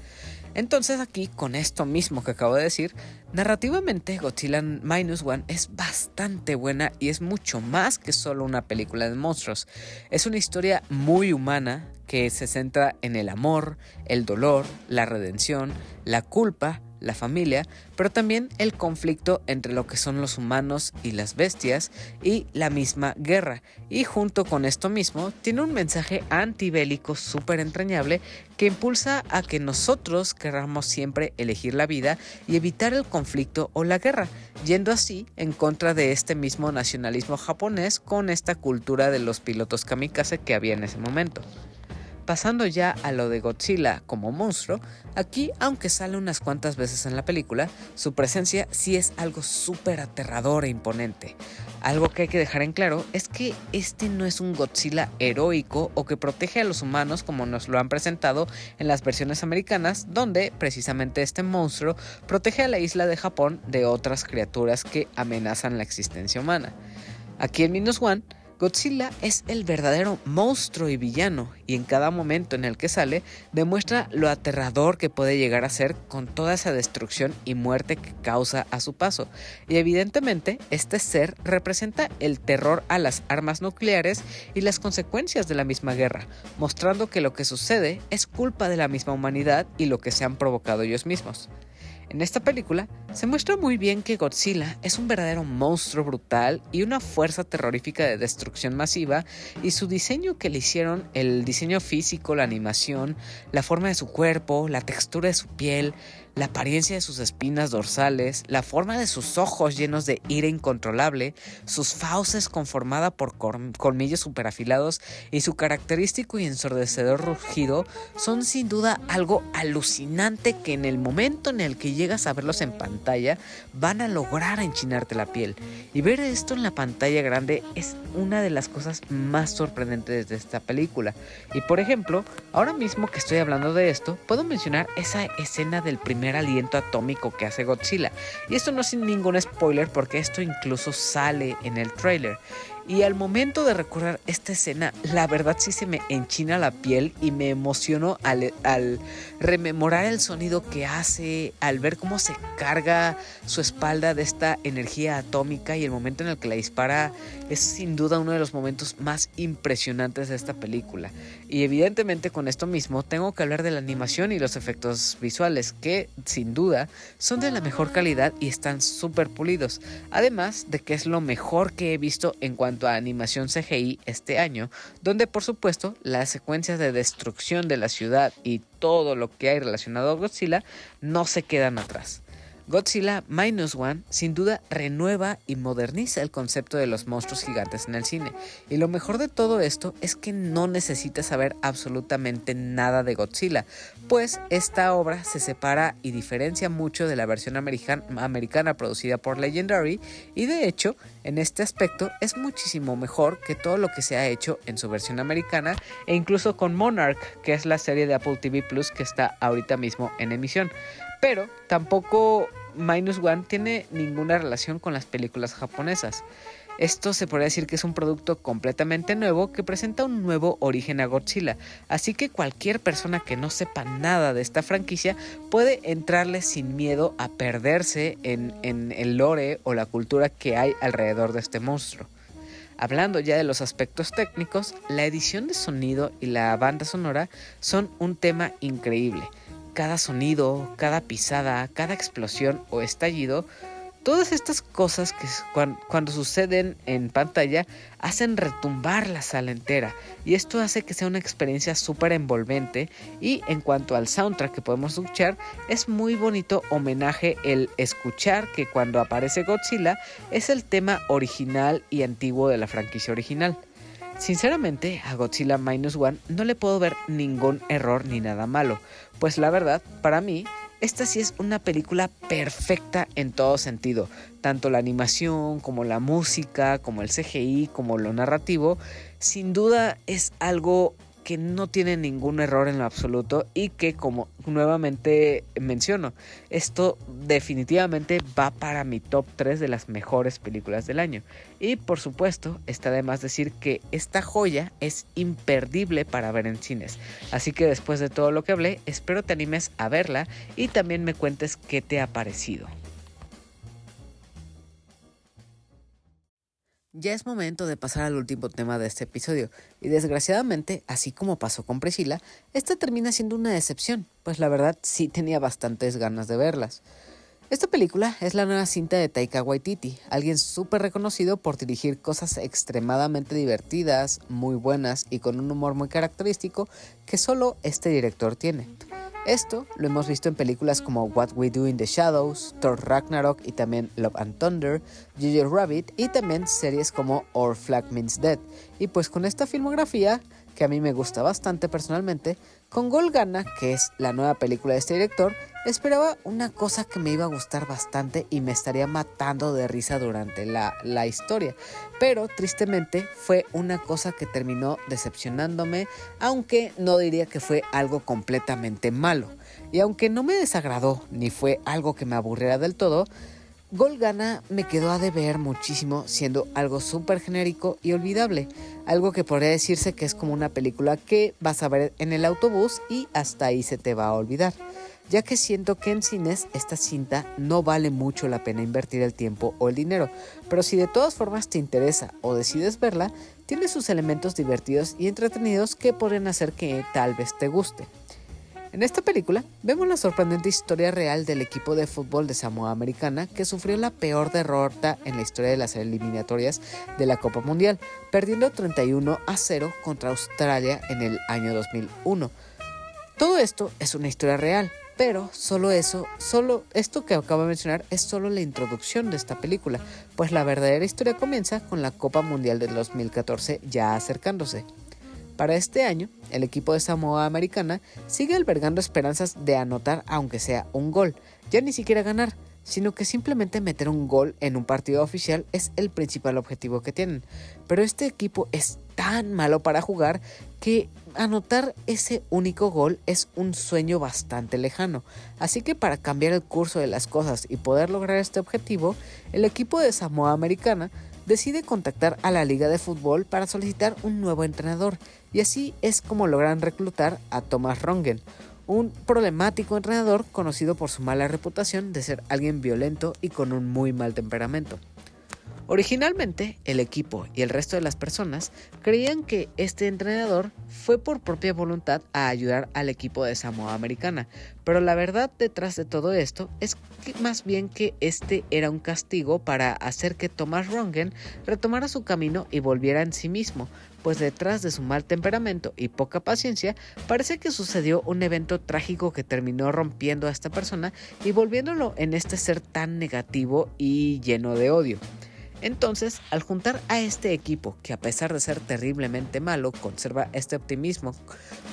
Entonces aquí, con esto mismo que acabo de decir, narrativamente Godzilla Minus One es bastante buena y es mucho más que solo una película de monstruos. Es una historia muy humana que se centra en el amor, el dolor, la redención, la culpa, la familia, pero también el conflicto entre lo que son los humanos y las bestias y la misma guerra. Y junto con esto mismo, tiene un mensaje antibélico súper entrañable que impulsa a que nosotros queramos siempre elegir la vida y evitar el conflicto o la guerra, yendo así en contra de este mismo nacionalismo japonés con esta cultura de los pilotos kamikaze que había en ese momento. Pasando ya a lo de Godzilla como monstruo, aquí, aunque sale unas cuantas veces en la película, su presencia sí es algo súper aterrador e imponente. Algo que hay que dejar en claro es que este no es un Godzilla heroico o que protege a los humanos como nos lo han presentado en las versiones americanas, donde precisamente este monstruo protege a la isla de Japón de otras criaturas que amenazan la existencia humana. Aquí en Minus One, Godzilla es el verdadero monstruo y villano, y en cada momento en el que sale demuestra lo aterrador que puede llegar a ser con toda esa destrucción y muerte que causa a su paso. Y evidentemente, este ser representa el terror a las armas nucleares y las consecuencias de la misma guerra, mostrando que lo que sucede es culpa de la misma humanidad y lo que se han provocado ellos mismos. En esta película se muestra muy bien que Godzilla es un verdadero monstruo brutal y una fuerza terrorífica de destrucción masiva y su diseño que le hicieron, el diseño físico, la animación, la forma de su cuerpo, la textura de su piel, la apariencia de sus espinas dorsales, la forma de sus ojos llenos de ira incontrolable, sus fauces conformada por colmillos superafilados y su característico y ensordecedor rugido son sin duda algo alucinante que en el momento en el que llegas a verlos en pantalla van a lograr enchinarte la piel. Y ver esto en la pantalla grande es una de las cosas más sorprendentes de esta película. Y por ejemplo, ahora mismo que estoy hablando de esto, puedo mencionar esa escena del primer aliento atómico que hace Godzilla. Y esto no es sin ningún spoiler porque esto incluso sale en el trailer. Y al momento de recordar esta escena, la verdad sí se me enchina la piel y me emociono al rememorar el sonido que hace, al ver cómo se carga su espalda de esta energía atómica y el momento en el que la dispara es sin duda uno de los momentos más impresionantes de esta película. Y evidentemente con esto mismo tengo que hablar de la animación y los efectos visuales que sin duda son de la mejor calidad y están súper pulidos. Además de que es lo mejor que he visto en cuanto a animación CGI este año, donde por supuesto las secuencias de destrucción de la ciudad y todo lo que hay relacionado a Godzilla no se quedan atrás. Godzilla Minus One sin duda renueva y moderniza el concepto de los monstruos gigantes en el cine. Y lo mejor de todo esto es que no necesitas saber absolutamente nada de Godzilla, pues esta obra se separa y diferencia mucho de la versión americana producida por Legendary y de hecho en este aspecto es muchísimo mejor que todo lo que se ha hecho en su versión americana e incluso con Monarch, que es la serie de Apple TV Plus que está ahorita mismo en emisión. Pero tampoco Minus One tiene ninguna relación con las películas japonesas. Esto se podría decir que es un producto completamente nuevo que presenta un nuevo origen a Godzilla, así que cualquier persona que no sepa nada de esta franquicia puede entrarle sin miedo a perderse en, en el lore o la cultura que hay alrededor de este monstruo. Hablando ya de los aspectos técnicos, la edición de sonido y la banda sonora son un tema increíble cada sonido, cada pisada, cada explosión o estallido, todas estas cosas que cuando, suceden en pantalla hacen retumbar la sala entera y esto hace que sea una experiencia súper envolvente y en cuanto al soundtrack que podemos escuchar es muy bonito homenaje el escuchar que cuando aparece Godzilla es el tema original y antiguo de la franquicia original. Sinceramente, a Godzilla Minus One no le puedo ver ningún error ni nada malo, pues la verdad, para mí, esta sí es una película perfecta en todo sentido, tanto la animación como la música, como el CGI, como lo narrativo, sin duda es algo que no tiene ningún error en lo absoluto y que como nuevamente menciono, esto definitivamente va para mi top 3 de las mejores películas del año. Y por supuesto, está de más decir que esta joya es imperdible para ver en cines. Así que después de todo lo que hablé, espero te animes a verla y también me cuentes qué te ha parecido. Ya es momento de pasar al último tema de este episodio, y desgraciadamente, así como pasó con Priscila, esta termina siendo una decepción, pues la verdad sí tenía bastantes ganas de verlas. Esta película es la nueva cinta de Taika Waititi, alguien súper reconocido por dirigir cosas extremadamente divertidas, muy buenas y con un humor muy característico que solo este director tiene. Esto lo hemos visto en películas como What We Do in the Shadows, Thor Ragnarok y también Love and Thunder, Jojo Rabbit y también series como Our Flag Means Dead. Y pues con esta filmografía, que a mí me gusta bastante personalmente, con Golgana, que es la nueva película de este director, esperaba una cosa que me iba a gustar bastante y me estaría matando de risa durante la, la, historia. Pero tristemente fue una cosa que terminó decepcionándome, aunque no diría que fue algo completamente malo. Y aunque no me desagradó ni fue algo que me aburriera del todo, Golgana me quedó a deber muchísimo siendo algo súper genérico y olvidable, algo que podría decirse que es como una película que vas a ver en el autobús y hasta ahí se te va a olvidar, ya que siento que en cines esta cinta no vale mucho la pena invertir el tiempo o el dinero, pero si de todas formas te interesa o decides verla, tiene sus elementos divertidos y entretenidos que podrían hacer que tal vez te guste. En esta película vemos la sorprendente historia real del equipo de fútbol de Samoa Americana que sufrió la peor derrota en la historia de las eliminatorias de la Copa Mundial, perdiendo 31 a 0 contra Australia en el año 2001. Todo esto es una historia real, pero solo eso, solo esto que acabo de mencionar es solo la introducción de esta película, pues la verdadera historia comienza con la Copa Mundial del 2014 ya acercándose. Para este año, el equipo de Samoa Americana sigue albergando esperanzas de anotar aunque sea un gol, ya ni siquiera ganar, sino que simplemente meter un gol en un partido oficial es el principal objetivo que tienen. Pero este equipo es tan malo para jugar que anotar ese único gol es un sueño bastante lejano. Así que para cambiar el curso de las cosas y poder lograr este objetivo, el equipo de Samoa Americana decide contactar a la liga de fútbol para solicitar un nuevo entrenador y así es como logran reclutar a Thomas Rongen, un problemático entrenador conocido por su mala reputación de ser alguien violento y con un muy mal temperamento. Originalmente, el equipo y el resto de las personas creían que este entrenador fue por propia voluntad a ayudar al equipo de Samoa Americana, pero la verdad detrás de todo esto es más bien que este era un castigo para hacer que Thomas Rongen retomara su camino y volviera en sí mismo, pues detrás de su mal temperamento y poca paciencia parece que sucedió un evento trágico que terminó rompiendo a esta persona y volviéndolo en este ser tan negativo y lleno de odio. Entonces, al juntar a este equipo, que a pesar de ser terriblemente malo, conserva este optimismo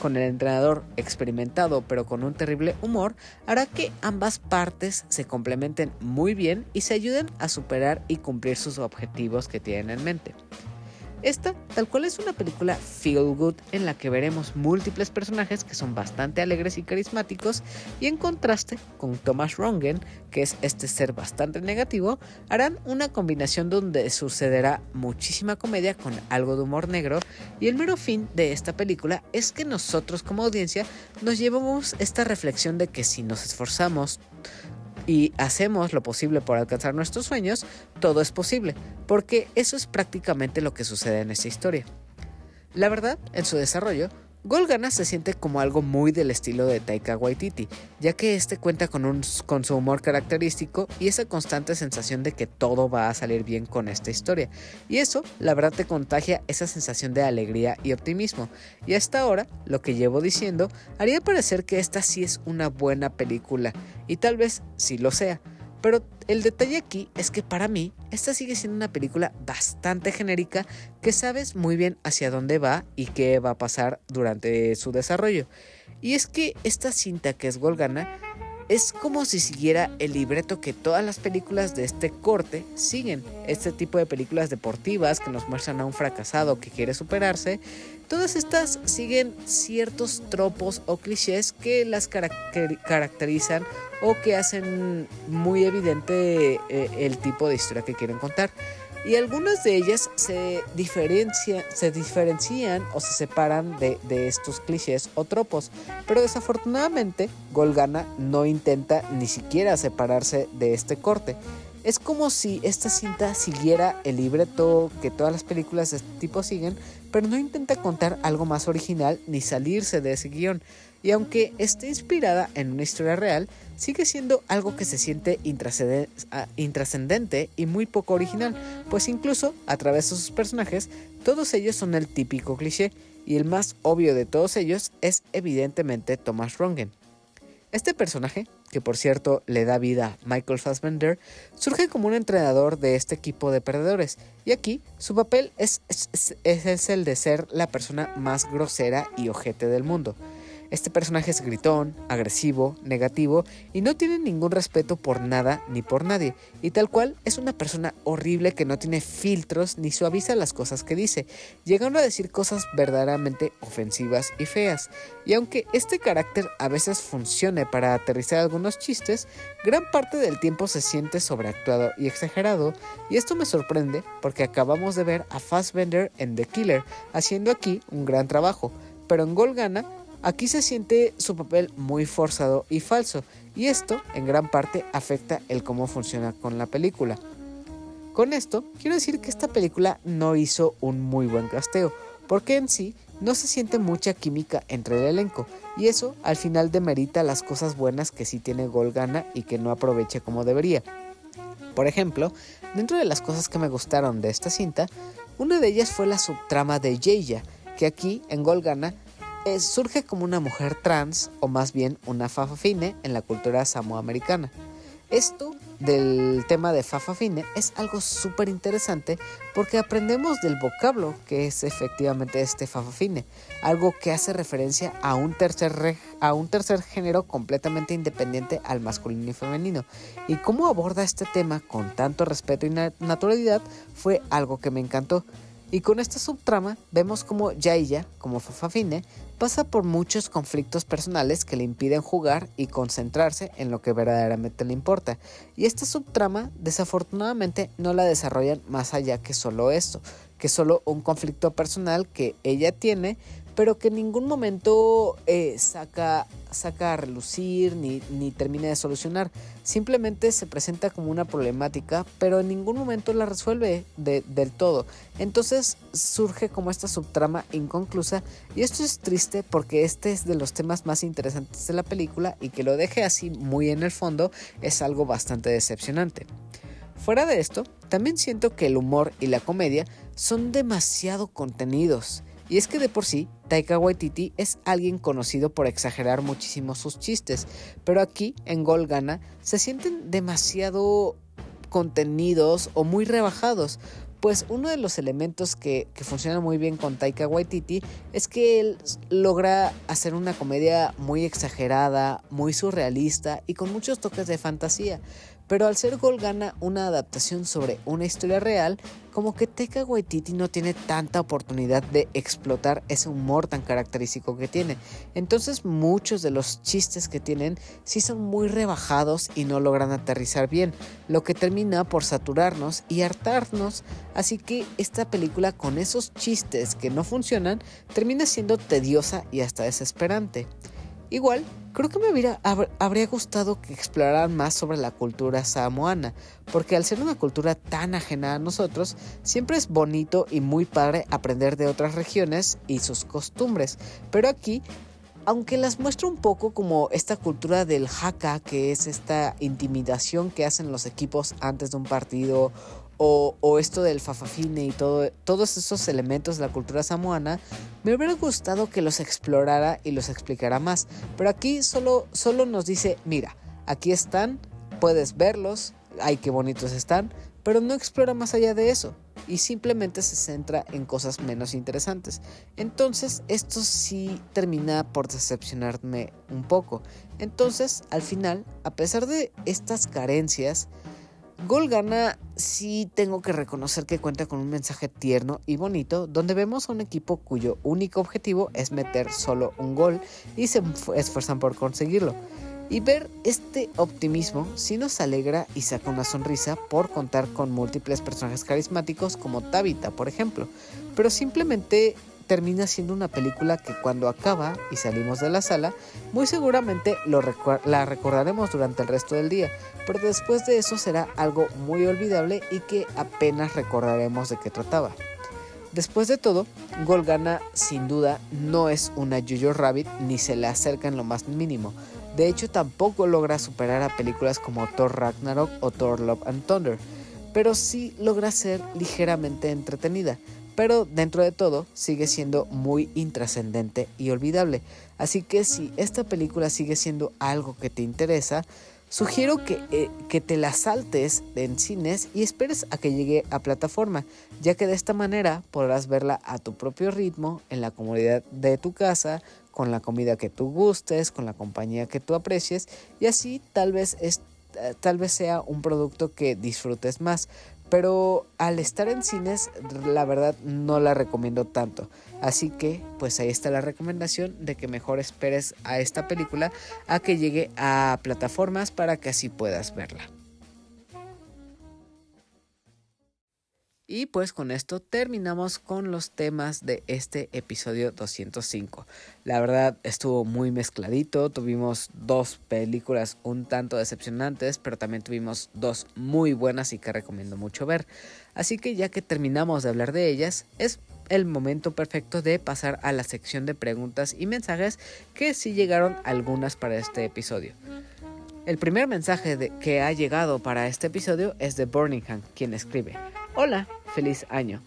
con el entrenador experimentado pero con un terrible humor, hará que ambas partes se complementen muy bien y se ayuden a superar y cumplir sus objetivos que tienen en mente. Esta, tal cual es una película feel good en la que veremos múltiples personajes que son bastante alegres y carismáticos y en contraste con Thomas Rongen, que es este ser bastante negativo, harán una combinación donde sucederá muchísima comedia con algo de humor negro y el mero fin de esta película es que nosotros como audiencia nos llevamos esta reflexión de que si nos esforzamos y hacemos lo posible por alcanzar nuestros sueños, todo es posible, porque eso es prácticamente lo que sucede en esta historia. La verdad, en su desarrollo, Golgana se siente como algo muy del estilo de Taika Waititi, ya que este cuenta con, un, con su humor característico y esa constante sensación de que todo va a salir bien con esta historia. Y eso, la verdad, te contagia esa sensación de alegría y optimismo. Y hasta ahora, lo que llevo diciendo, haría parecer que esta sí es una buena película, y tal vez sí lo sea. Pero el detalle aquí es que para mí esta sigue siendo una película bastante genérica que sabes muy bien hacia dónde va y qué va a pasar durante su desarrollo. Y es que esta cinta que es Golgana es como si siguiera el libreto que todas las películas de este corte siguen. Este tipo de películas deportivas que nos muestran a un fracasado que quiere superarse. Todas estas siguen ciertos tropos o clichés que las caracterizan o que hacen muy evidente eh, el tipo de historia que quieren contar y algunas de ellas se, diferencian o se separan de, de, estos clichés o tropos, pero desafortunadamente Golgana no intenta ni siquiera separarse de este corte. Es como si esta cinta siguiera el libreto que todas las películas de este tipo siguen, pero no intenta contar algo más original ni salirse de ese guion. Y aunque esté inspirada en una historia real, sigue siendo algo que se siente ah, intrascendente y muy poco original, pues incluso a través de sus personajes, todos ellos son el típico cliché, y el más obvio de todos ellos es evidentemente Thomas Rongen. Este personaje, que por cierto le da vida a Michael Fassbender, surge como un entrenador de este equipo de perdedores, y aquí su papel es, es el de ser la persona más grosera y ojete del mundo. Este personaje es gritón, agresivo, negativo y no tiene ningún respeto por nada ni por nadie. Y tal cual es una persona horrible que no tiene filtros ni suaviza las cosas que dice, llegando a decir cosas verdaderamente ofensivas y feas. Y aunque este carácter a veces funcione para aterrizar algunos chistes, gran parte del tiempo se siente sobreactuado y exagerado. Y esto me sorprende porque acabamos de ver a Fassbender en The Killer haciendo aquí un gran trabajo. Pero en Golgana Aquí se siente su papel muy forzado y falso, y esto en gran parte afecta el cómo funciona con la película. Con esto, quiero decir que esta película no hizo un muy buen casteo, porque en sí no se siente mucha química entre el elenco, y eso al final demerita las cosas buenas que sí tiene Golgana y que no aprovecha como debería. Por ejemplo, dentro de las cosas que me gustaron de esta cinta, una de ellas fue la subtrama de Yeya, que aquí en Golgana surge como una mujer trans, o más bien una fafafine en la cultura samoamericana. Esto del tema de fafafine es algo súper interesante porque aprendemos del vocablo que es efectivamente este fafafine, algo que hace referencia a un tercer, a un tercer género completamente independiente al masculino y femenino. Y cómo aborda este tema con tanto respeto y naturalidad fue algo que me encantó. Y con esta subtrama vemos como Yaiya, como Fafafine, pasa por muchos conflictos personales que le impiden jugar y concentrarse en lo que verdaderamente le importa. Y esta subtrama desafortunadamente no la desarrollan más allá que solo esto, que solo un conflicto personal que ella tiene pero que en ningún momento eh, saca, saca a relucir ni, ni termina de solucionar. Simplemente se presenta como una problemática, pero en ningún momento la resuelve del todo. Entonces surge como esta subtrama inconclusa y esto es triste porque este es de los temas más interesantes de la película y que lo deje así muy en el fondo es algo bastante decepcionante. Fuera de esto, también siento que el humor y la comedia son demasiado contenidos. Y es que de por sí, Taika Waititi es alguien conocido por exagerar muchísimo sus chistes, pero aquí, en Golgana, se sienten demasiado contenidos o muy rebajados, pues uno de los elementos que, que, funciona muy bien con Taika Waititi es que él logra hacer una comedia muy exagerada, muy surrealista y con muchos toques de fantasía. Pero al ser Golgana una adaptación sobre una historia real, como que Taika Waititi no tiene tanta oportunidad de explotar ese humor tan característico que tiene. Entonces muchos de los chistes que tienen sí son muy rebajados y no logran aterrizar bien, lo que termina por saturarnos y hartarnos. Así que esta película con esos chistes que no funcionan termina siendo tediosa y hasta desesperante. Igual, creo que me hubiera, habría gustado que exploraran más sobre la cultura samoana, porque al ser una cultura tan ajena a nosotros, siempre es bonito y muy padre aprender de otras regiones y sus costumbres. Pero aquí aunque las muestra un poco como esta cultura del haka, que es esta intimidación que hacen los equipos antes de un partido o, esto del fafafine y todo, todos esos elementos de la cultura samoana, me hubiera gustado que los explorara y los explicara más. Pero aquí solo, solo nos dice, mira, aquí están, puedes verlos, ay, qué bonitos están, pero no explora más allá de eso y simplemente se centra en cosas menos interesantes. Entonces, esto sí termina por decepcionarme un poco. Entonces, al final, a pesar de estas carencias, Golgana sí tengo que reconocer que cuenta con un mensaje tierno y bonito donde vemos a un equipo cuyo único objetivo es meter solo un gol y se esfuerzan por conseguirlo. Y ver este optimismo sí nos alegra y saca una sonrisa por contar con múltiples personajes carismáticos como Tabitha, por ejemplo, pero simplemente termina siendo una película que cuando acaba y salimos de la sala, muy seguramente la recordaremos durante el resto del día, pero después de eso será algo muy olvidable y que apenas recordaremos de qué trataba. Después de todo, Golgana sin duda no es una Jojo Rabbit ni se le acerca en lo más mínimo. De hecho, tampoco logra superar a películas como Thor Ragnarok o Thor Love and Thunder, pero sí logra ser ligeramente entretenida pero dentro de todo sigue siendo muy intrascendente y olvidable. Así que si esta película sigue siendo algo que te interesa, sugiero que, eh, que, te la saltes en cines y esperes a que llegue a plataforma, ya que de esta manera podrás verla a tu propio ritmo, en la comodidad de tu casa, con la comida que tú gustes, con la compañía que tú aprecies, y así tal vez, es, eh, tal vez sea un producto que disfrutes más. Pero al estar en cines, la verdad no la recomiendo tanto. Así que, pues ahí está la recomendación de que mejor esperes a esta película a que llegue a plataformas para que así puedas verla. Y pues con esto terminamos con los temas de este episodio 205. La verdad estuvo muy mezcladito, tuvimos dos películas un tanto decepcionantes, pero también tuvimos dos muy buenas y que recomiendo mucho ver. Así que ya que terminamos de hablar de ellas, es el momento perfecto de pasar a la sección de preguntas y mensajes que sí llegaron algunas para este episodio. El primer mensaje que ha llegado para este episodio es de Burningham, quien escribe. Hola, feliz año.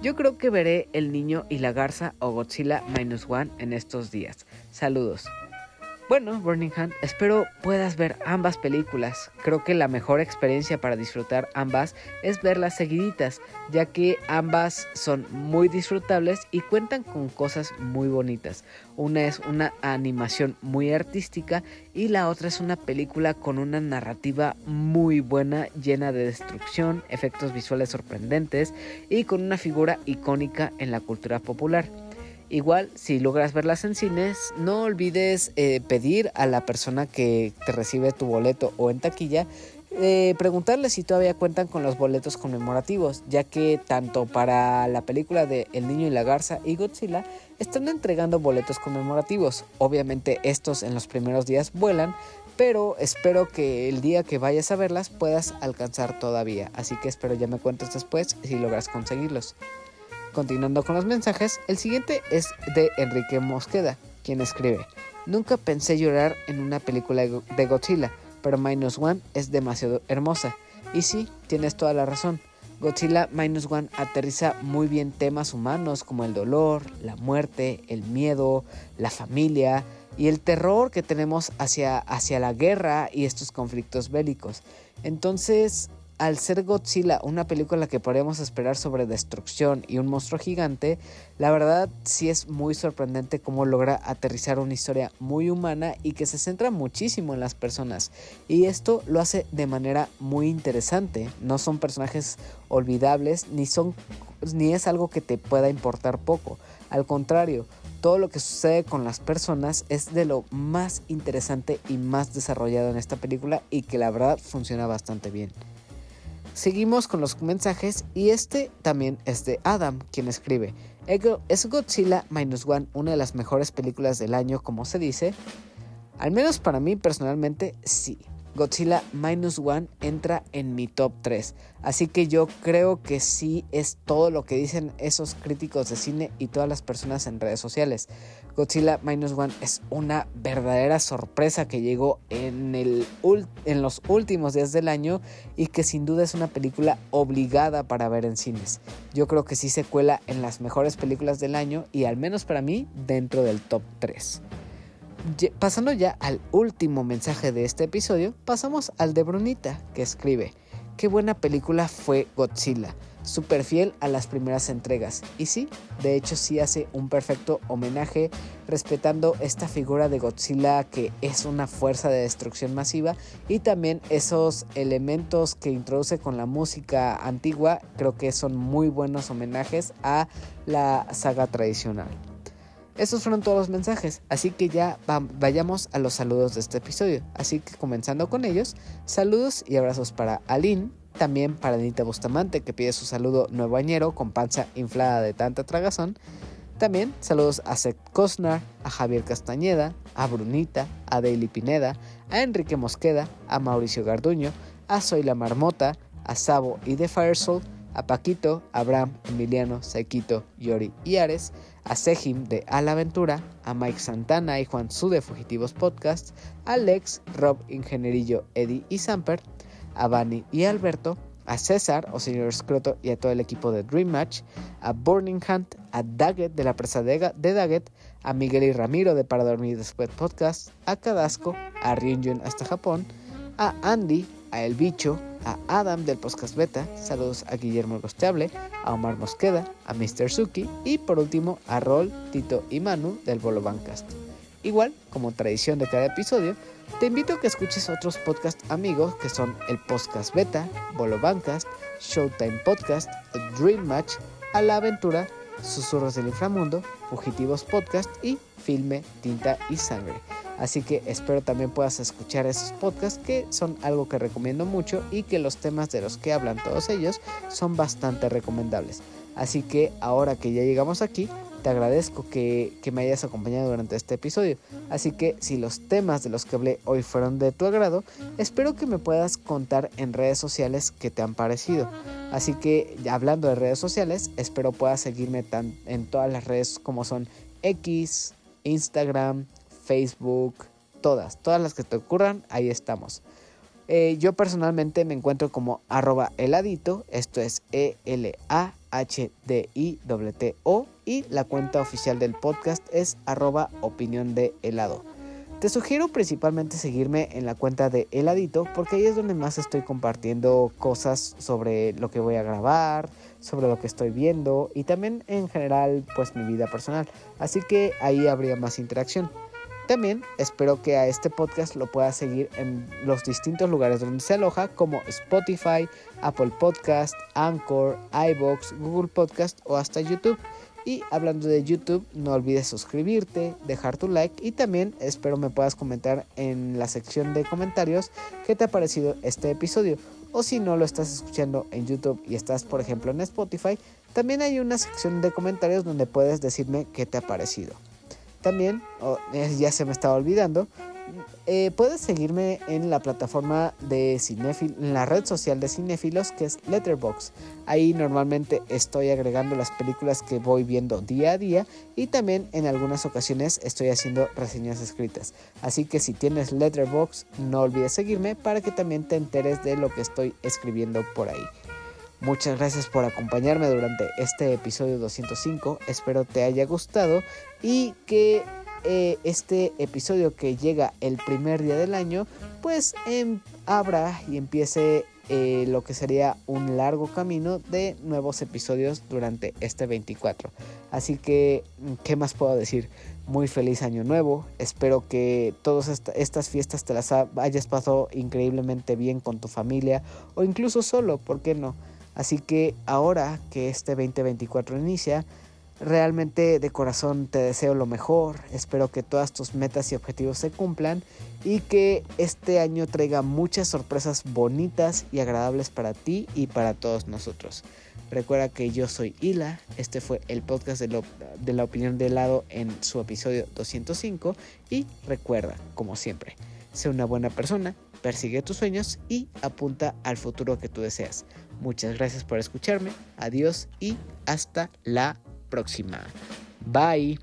Yo creo que veré El Niño y la Garza o Godzilla Minus One en estos días. Saludos. Bueno, Burning Hand, espero puedas ver ambas películas. Creo que la mejor experiencia para disfrutar ambas es verlas seguiditas, ya que ambas son muy disfrutables y cuentan con cosas muy bonitas. Una es una animación muy artística y la otra es una película con una narrativa muy buena, llena de destrucción, efectos visuales sorprendentes y con una figura icónica en la cultura popular. Igual, si logras verlas en cines, no olvides eh, pedir a la persona que te recibe tu boleto o en taquilla, eh, preguntarle si todavía cuentan con los boletos conmemorativos, ya que tanto para la película de El Niño y la Garza y Godzilla están entregando boletos conmemorativos. Obviamente estos en los primeros días vuelan, pero espero que el día que vayas a verlas puedas alcanzar todavía. Así que espero ya me cuentes después si logras conseguirlos. Continuando con los mensajes, el siguiente es de Enrique Mosqueda, quien escribe, Nunca pensé llorar en una película de Godzilla, pero Minus One es demasiado hermosa. Y sí, tienes toda la razón. Godzilla Minus One aterriza muy bien temas humanos como el dolor, la muerte, el miedo, la familia y el terror que tenemos hacia, hacia la guerra y estos conflictos bélicos. Entonces, al ser Godzilla una película que podríamos esperar sobre destrucción y un monstruo gigante, la verdad sí es muy sorprendente cómo logra aterrizar una historia muy humana y que se centra muchísimo en las personas. Y esto lo hace de manera muy interesante. No son personajes olvidables ni son ni es algo que te pueda importar poco. Al contrario, todo lo que sucede con las personas es de lo más interesante y más desarrollado en esta película y que la verdad funciona bastante bien. Seguimos con los mensajes y este también es de Adam, quien escribe, ¿es Godzilla Minus One una de las mejores películas del año como se dice? Al menos para mí personalmente sí. Godzilla Minus One entra en mi top 3. Así que yo creo que sí es todo lo que dicen esos críticos de cine y todas las personas en redes sociales. Godzilla Minus One es una verdadera sorpresa que llegó en, el, en los últimos días del año y que sin duda es una película obligada para ver en cines. Yo creo que sí se cuela en las mejores películas del año y al menos para mí dentro del top 3. Pasando ya al último mensaje de este episodio, pasamos al de Brunita, que escribe, qué buena película fue Godzilla, súper fiel a las primeras entregas. Y sí, de hecho sí hace un perfecto homenaje respetando esta figura de Godzilla que es una fuerza de destrucción masiva y también esos elementos que introduce con la música antigua, creo que son muy buenos homenajes a la saga tradicional. Estos fueron todos los mensajes, así que ya vayamos a los saludos de este episodio. Así que comenzando con ellos, saludos y abrazos para Aline, también para Anita Bustamante que pide su saludo nuevo añero con panza inflada de tanta tragazón. También saludos a Seth Cosnar, a Javier Castañeda, a Brunita, a Daily Pineda, a Enrique Mosqueda, a Mauricio Garduño, a Soy la Marmota, a Sabo y de Firesoul, a Paquito, Abraham, Emiliano, Saikito, Yori y Ares, a Sejim de A Aventura, a Mike Santana y Juan Su de Fugitivos Podcast, a Lex, Rob, Ingenierillo, Eddie y Samper, a Bani y Alberto, a César o Señor Escroto y a todo el equipo de Dream Match, a Burning Hunt, a Daggett de la presa de, Daggett, a Miguel y Ramiro de Para Dormir Después Podcast, a Cadasco, a Ryunjun hasta Japón, a Andy, a El Bicho, a Adam del Podcast Beta, saludos a Guillermo Gosteable, a Omar Mosqueda, a Mr. Suki y por último a Rol, Tito y Manu del Bolo Bancast. Igual, como tradición de cada episodio, te invito a que escuches otros podcast amigos que son el Podcast Beta, Bolo Bancast, Showtime Podcast, Dream Match, A la Aventura, Susurros del Inframundo, Fugitivos Podcast y Filme, Tinta y Sangre. Así que espero también puedas escuchar esos podcasts que son algo que recomiendo mucho y que los temas de los que hablan todos ellos son bastante recomendables. Así que ahora que ya llegamos aquí, te agradezco que, me hayas acompañado durante este episodio. Así que si los temas de los que hablé hoy fueron de tu agrado, espero que me puedas contar en redes sociales qué te han parecido. Así que hablando de redes sociales, espero puedas seguirme tan, en todas las redes como son X, Instagram, Facebook, todas, todas las que te ocurran, ahí estamos. Eh, yo personalmente me encuentro como arroba heladito, esto es E-L-A-H-D-I-T-O y la cuenta oficial del podcast es arroba opinión de helado. Te sugiero principalmente seguirme en la cuenta de Heladito porque ahí es donde más estoy compartiendo cosas sobre lo que voy a grabar, sobre lo que estoy viendo y también en general pues mi vida personal. Así que ahí habría más interacción. También espero que a este podcast lo puedas seguir en los distintos lugares donde se aloja como Spotify, Apple Podcast, Anchor, iBox, Google Podcast o hasta YouTube. Y hablando de YouTube, no olvides suscribirte, dejar tu like y también espero me puedas comentar en la sección de comentarios qué te ha parecido este episodio. O si no lo estás escuchando en YouTube y estás por ejemplo en Spotify, también hay una sección de comentarios donde puedes decirme qué te ha parecido. También, ya se me estaba olvidando, eh, puedes seguirme en la plataforma de Cinefil, en la red social de cinéfilos que es Letterbox. Ahí normalmente estoy agregando las películas que voy viendo día a día y también en algunas ocasiones estoy haciendo reseñas escritas. Así que si tienes Letterbox, no olvides seguirme para que también te enteres de lo que estoy escribiendo por ahí. Muchas gracias por acompañarme durante este episodio 205. Espero te haya gustado y que eh, este episodio que llega el primer día del año, pues em, abra y empiece eh, lo que sería un largo camino de nuevos episodios durante este 24. Así que, ¿qué más puedo decir? Muy feliz año nuevo. Espero que todas estas fiestas te las hayas pasado increíblemente bien con tu familia o incluso solo, ¿por qué no? Así que ahora que este 2024 inicia, realmente de corazón te deseo lo mejor. Espero que todas tus metas y objetivos se cumplan y que este año traiga muchas sorpresas bonitas y agradables para ti y para todos nosotros. Recuerda que yo soy Hila, este fue el podcast de, la opinión de helado en su episodio 205 y recuerda, como siempre, sé una buena persona, persigue tus sueños y apunta al futuro que tú deseas. Muchas gracias por escucharme, adiós y hasta la próxima. Bye.